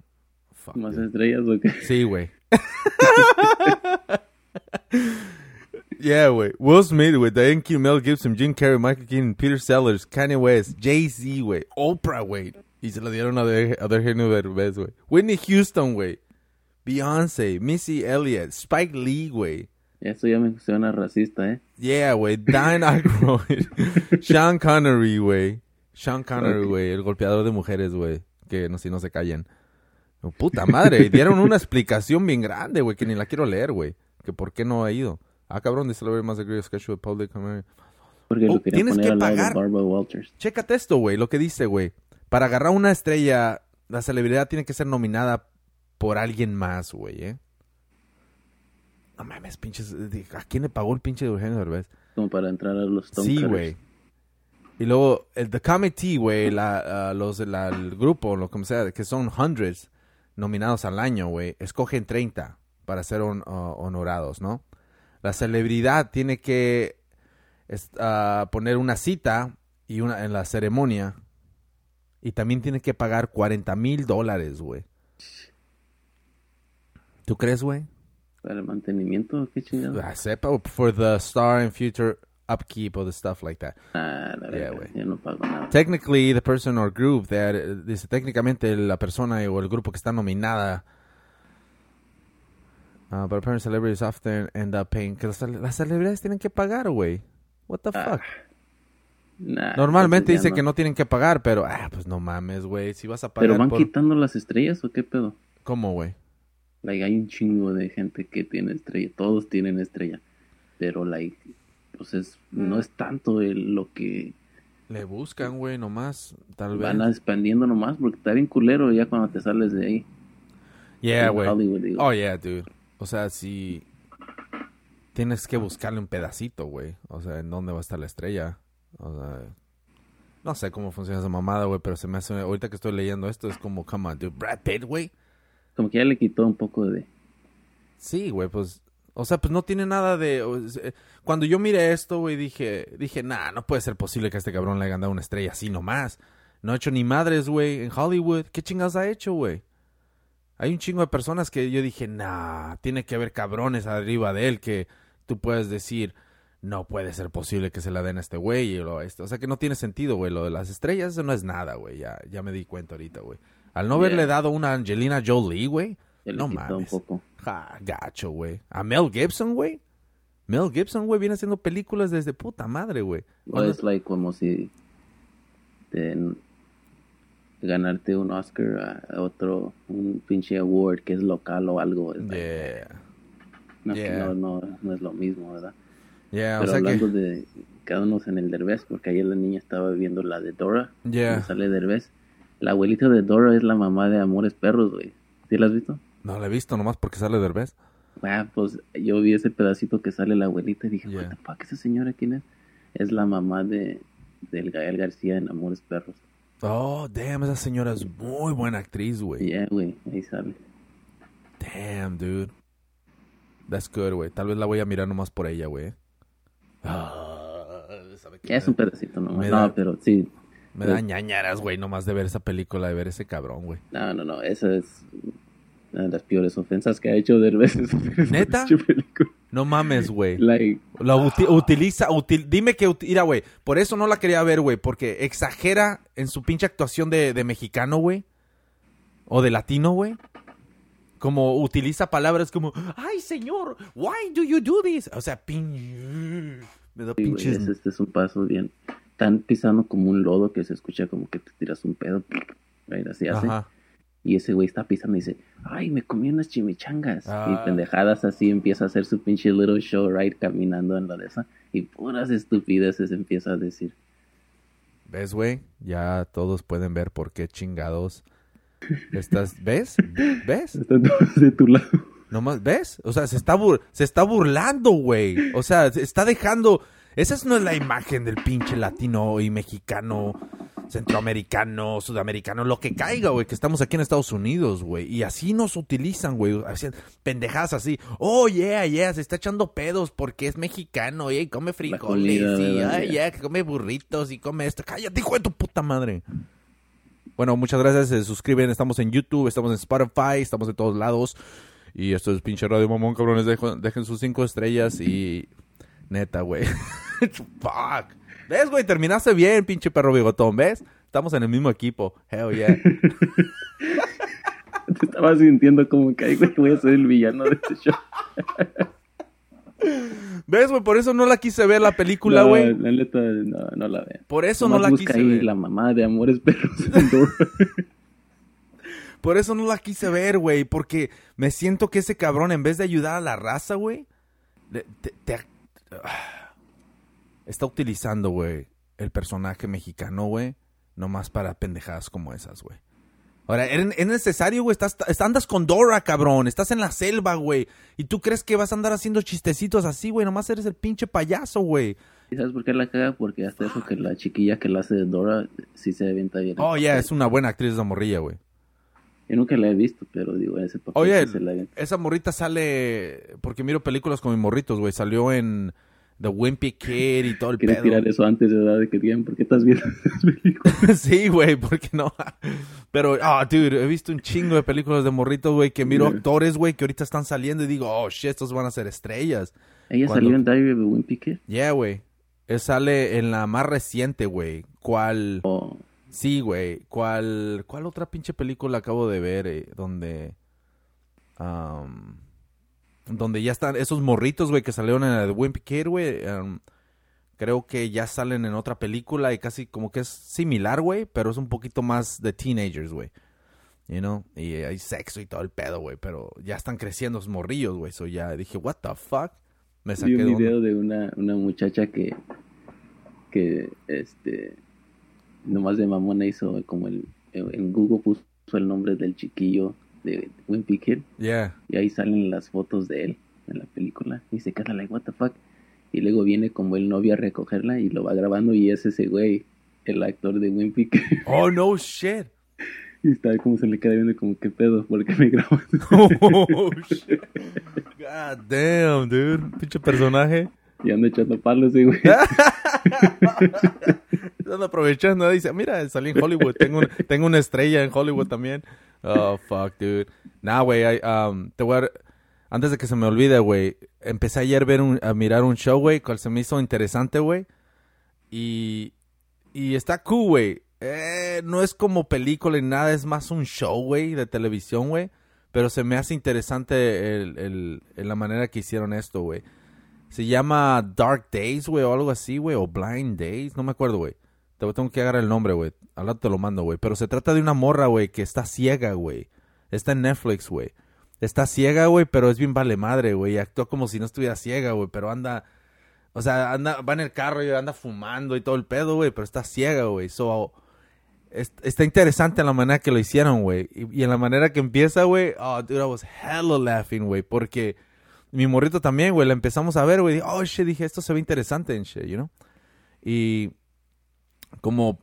¿Más dude. estrellas o qué? Sí, güey. Yeah, güey. Will Smith, güey. Diane Keaton, Mel Gibson, Jim Carrey, Michael Keaton, Peter Sellers, Kanye West, Jay-Z, güey. Oprah, güey. Y se lo dieron a de, a de Eugenio Derbez, güey. Whitney Houston, güey. Beyoncé, Missy Elliott, Spike Lee, güey. Eso ya me suena racista, ¿eh? Yeah, güey. Dan Aykroyd. Sean Connery, güey. Sean Connery, güey. El golpeador de mujeres, güey. Que no, si no se callen. Oh, puta madre. Dieron una explicación bien grande, güey. Que ni la quiero leer, güey. Que por qué no ha ido. Ah, cabrón. Dice la más de Great Sketch of Public Comedy. Porque Oh, lo quería tienes poner que de pagar. Barbara Walters. Chécate esto, güey. Lo que dice, güey. Para agarrar una estrella, la celebridad tiene que ser nominada por alguien más, güey, ¿eh? No mames, pinches. ¿A quién le pagó el pinche de Eugenio Derbez? Como para entrar a los Stone Sí, güey. Y luego, el The Committee, güey, la, los, la- el grupo, lo como sea, que son hundreds nominados al año, güey, escogen 30 para ser ah, honorados, ¿no? La celebridad tiene que ah, poner una cita y una en la ceremonia y también tiene que pagar 40 mil dólares, güey. ¿Tú crees, güey? Para el mantenimiento, qué chingado. Ah, sepa, for the star and future upkeep of the stuff like that. Ah, la Yeah, verdad, güey. yo no pago nada. Technically, the person or group that, eh, dice, técnicamente la persona o el grupo que está nominada, uh, but apparently celebrities often end up paying, que las, las celebridades tienen que pagar, güey. What the Ah, fuck? Nah, Normalmente dice que no tienen que pagar, pero, ah, pues no mames, güey. Si vas a pagar Pero van por... quitando las estrellas o qué pedo? ¿Cómo, güey? Like, hay un chingo de gente que tiene estrella, todos tienen estrella, pero like, pues es, no es tanto el- lo que Le buscan, güey, nomás, tal vez. van expandiendo nomás, porque está bien culero ya cuando te sales de ahí. Yeah, güey. Oh, yeah, dude. O sea, si tienes que buscarle un pedacito, güey. O sea, ¿en dónde va a estar la estrella? O sea, no sé cómo funciona esa mamada, güey, pero se me hace, ahorita que estoy leyendo esto, es como, come on, dude, Brad Pitt, güey. Como que ya le quitó un poco de... Sí, güey, pues, o sea, pues no tiene nada de... o sea, cuando yo miré esto, güey, dije, dije, nah, no puede ser posible que a este cabrón le hayan dado una estrella así nomás. No ha hecho ni madres, güey, en Hollywood. ¿Qué chingados ha hecho, güey? Hay un chingo de personas que yo dije, nah, tiene que haber cabrones arriba de él que tú puedes decir, no puede ser posible que se la den a este güey. y lo- este. O sea, que no tiene sentido, güey. Lo de las estrellas, eso no es nada, güey. Ya, ya me di cuenta ahorita, güey. Al no Yeah. haberle dado una Angelina Jolie, güey. No mames. un poco. Ja, gacho, güey. A Mel Gibson, güey. Mel Gibson, güey, viene haciendo películas desde puta madre, güey. O Cuando- es like como si te ganarte un Oscar a otro, un pinche award que es local o algo. es like, Yeah. no, yeah. no, no, no es lo mismo, ¿verdad? Yeah, o Pero sea que... hablando de quedándonos en el Derbez, porque ayer la niña estaba viendo la de Dora, Yeah. sale Derbez. La abuelita de Dora es la mamá de Amores Perros, güey. ¿Sí la has visto? No la he visto nomás porque sale Derbez. Ah, pues yo vi ese pedacito que sale la abuelita y dije, Yeah. fuck, esa señora quién es? Es la mamá de del Gael García en Amores Perros. Oh, damn, esa señora es muy buena actriz, güey. Yeah, güey, ahí sale. Damn, dude. That's good, güey. Tal vez la voy a mirar nomás por ella, güey. Ah, es un pedacito nomás. No, da- pero sí. Me da ñañaras, güey, nomás de ver esa película, de ver ese cabrón, güey. No, no, no. Esa es una de las peores ofensas que ha hecho Derbez. ¿Neta? No mames, güey. Like, La uti- utiliza, util- dime que, mira, güey, por eso no la quería ver, güey, porque exagera en su pinche actuación de, de mexicano, güey, o de latino, güey. Como utiliza palabras como, ay, señor, why do you do this? O sea, pin... Me da sí, pinches... es- este es un paso bien. Están pisando como un lodo que se escucha como que te tiras un pedo. Right, así hace. Ajá. Y ese güey está pisando y dice, ay, me comí unas chimichangas. Ah. Y pendejadas así empieza a hacer su pinche little show, right, caminando en la de esa. Y puras estupideces empieza a decir. ¿Ves, güey? Ya todos pueden ver por qué chingados estás... ¿Ves? ¿Ves? Están todos de tu lado. Nomás, ¿ves? O sea, se está, bur- se está burlando, güey. O sea, se está dejando... Esa no es la imagen del pinche latino y mexicano, centroamericano, sudamericano, lo que caiga, güey, que estamos aquí en Estados Unidos, güey. Y así nos utilizan, güey. Pendejadas así. Oh, yeah, yeah, se está echando pedos porque es mexicano y come frijoles y, ay, yeah, que come burritos y come esto. Cállate, hijo de tu puta madre. Bueno, muchas gracias. Se suscriben. Estamos en YouTube, estamos en Spotify, estamos en todos lados. Y esto es pinche Radio Mamón, cabrones. Dejo- dejen sus cinco estrellas y Neta, güey. Fuck. ¿Ves, güey? Terminaste bien, pinche perro bigotón, ¿ves? Estamos en el mismo equipo. Hell yeah. Te estaba sintiendo como que, güey, voy a ser el villano de este show. ¿Ves, güey? Por eso no la quise ver la película, No, güey. la neta, no, no la vean. Por eso no la busca quise ahí ver. la mamá de Amores Perros. Por eso no la quise ver, güey. Porque me siento que ese cabrón, en vez de ayudar a la raza, güey, te- te- está utilizando, güey, el personaje mexicano, güey, nomás para pendejadas como esas, güey. Ahora, ¿es es necesario, güey? Estás, andas con Dora, cabrón. Estás en la selva, güey. Y tú crees que vas a andar haciendo chistecitos así, güey. Nomás eres el pinche payaso, güey. ¿Y sabes por qué la caga? Porque hasta eso que la chiquilla que la hace de Dora sí se avienta bien. Oh, ya, es una buena actriz esa morrilla, güey. Yo nunca la he visto, pero digo, ese papel Oye, se la esa morrita sale. Porque miro películas con mis morritos, güey. Salió en The Wimpy Kid y todo el pedo. tirar eso antes de edad de que digan, ¿por qué estás viendo esas películas? sí, güey, porque no. Pero, ah, dude, he visto un chingo de películas de morritos, güey, que miro Yeah. actores, güey, que ahorita están saliendo y digo, oh, shit, estos van a ser estrellas. Ella Cuando- salió en Diary of a Wimpy Kid. Yeah, güey. Él sale en la más reciente, güey. ¿Cuál? O Sí, güey. ¿Cuál, ¿Cuál otra pinche película acabo de ver eh, donde... am, donde ya están esos morritos, güey, que salieron en el Wimpy Kid, güey. am, creo que ya salen en otra película y casi como que es similar, güey, pero es un poquito más de teenagers, güey. You know? Y hay sexo y todo el pedo, güey, pero ya están creciendo esos morrillos, güey. So ya dije, what the fuck? Me saqué vi un video de una, una muchacha que, que, este, nomás de mamona hizo como el, en Google puso el nombre del chiquillo de Wimpy Kid Yeah. y ahí salen las fotos de él en la película y se queda like, what the fuck. Y luego viene como el novio a recogerla y lo va grabando y es ese güey, el actor de Wimpy Kid. Oh, no shit. y está como se le queda viendo como, ¿qué pedo? ¿Por qué me graban? Oh, shit. God damn, dude. Pinche personaje. Y anda echando palos ese güey. Están aprovechando. Dice, mira, salí en Hollywood. Tengo, tengo una estrella en Hollywood también. Oh, fuck, dude. Nah, güey. Um, te voy a... Antes de que se me olvide, güey. Empecé ayer a, un- mirar un show, güey. Cual se me hizo interesante, güey. Y... Está cool, güey. Eh, no es como película ni nada. Es más un show, güey, de televisión, güey. Pero se me hace interesante el- la manera que hicieron esto, güey. Se llama Dark Days, güey, o algo así, güey, o Blind Days, no me acuerdo, güey. Te tengo que agarrar el nombre, güey. Rato te lo mando, güey. Pero se trata de una morra, güey, que está ciega, güey. Está en Netflix, güey. Está ciega, güey, pero es bien vale madre, güey. Actúa como si no estuviera ciega, güey, pero anda... O sea, anda, va en el carro y anda fumando y todo el pedo, güey, pero está ciega, güey. So, es- está interesante la manera que lo hicieron, güey. Y, y en la manera que empieza, güey, oh, dude, I was hella laughing, güey, porque mi morrito también, güey, la empezamos a ver, güey. Oh, shit, dije, esto se ve interesante shit, you know? Y como,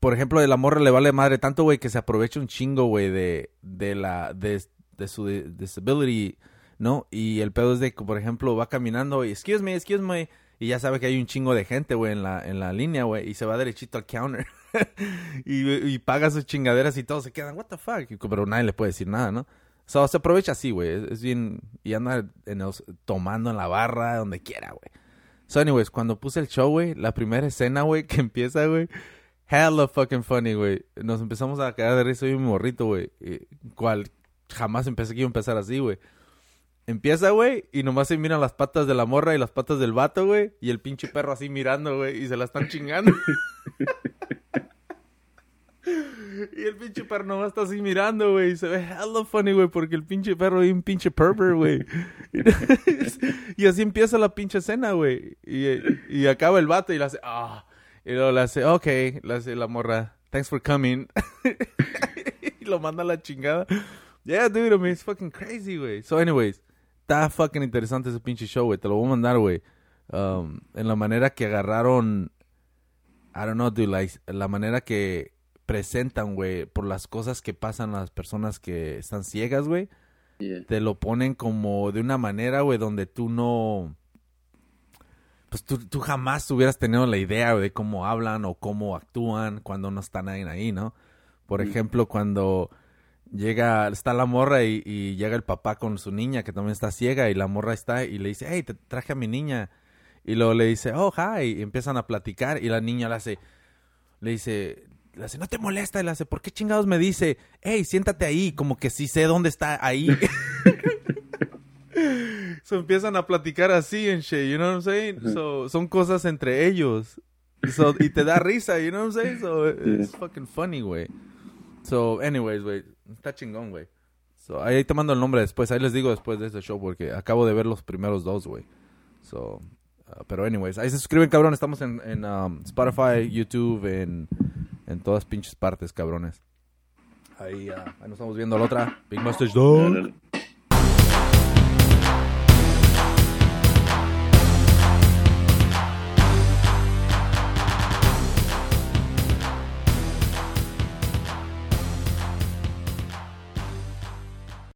por ejemplo, de la morra le vale madre tanto, güey, que se aprovecha un chingo, güey, de, de la, de, de su di- disability, ¿no? Y el pedo es de que, por ejemplo, va caminando y, excuse me, excuse me, y ya sabe que hay un chingo de gente, güey, en la, en la línea, güey, y se va derechito al counter. y, y paga sus chingaderas y todos se quedan, what the fuck, pero nadie le puede decir nada, ¿no? So, se aprovecha así, güey, es, bien, y anda en los- tomando en la barra, donde quiera, güey. So, anyways, cuando puse el show, güey, la primera escena, güey, que empieza, güey, hella fucking funny, güey. Nos empezamos a quedar de risa y mi morrito, güey. y- Cual jamás empecé que iba a empezar así, güey. Empieza, güey, y nomás se miran las patas de la morra y las patas del vato, güey. Y el pinche perro así mirando, güey, y se la están chingando. y el pinche perro nomás está así mirando, güey. Se ve hella funny, güey, porque el pinche perro es un pinche pervert, güey. y así empieza la pinche escena, güey. Y, y acaba el vato y le hace, ah. Y luego le hace, ok, le hace la morra, thanks for coming. y lo manda a la chingada. Yeah, dude, I mean, it's fucking crazy, güey. So, anyways, está fucking interesante ese pinche show, güey. Te lo voy a mandar, güey. Um, en la manera que agarraron, I don't know, dude, like, la manera que presentan, güey, por las cosas que pasan las personas que están ciegas, güey Yeah. te lo ponen como de una manera, güey, donde tú no... Pues tú, tú jamás hubieras tenido la idea güey, de cómo hablan o cómo actúan cuando no están ahí, ahí ¿no? Por Mm. ejemplo, cuando llega, está la morra y, y llega el papá con su niña que también está ciega y la morra está y le dice, hey, te traje a mi niña. Y luego le dice, oh, hi. Y empiezan a platicar y la niña le hace, le dice, le hace, no te molesta. Le hace, ¿por qué chingados me dice, hey, siéntate ahí? Como que sí sé dónde está ahí. so empiezan a platicar así en shit, you know what I'm saying? So, son cosas entre ellos. So, y te da risa, you know what I'm saying? So, it's fucking funny, güey. So, anyways, güey, está chingón, güey. So, ahí te mando el nombre después, ahí les digo después de este show porque acabo de ver los primeros dos, güey. So, uh, pero anyways, ahí se suscriben, cabrón, estamos en, en um, Spotify, YouTube, en, en todas pinches partes, cabrones. Ahí, uh, ahí nos estamos viendo la otra, Big Mustache Dog.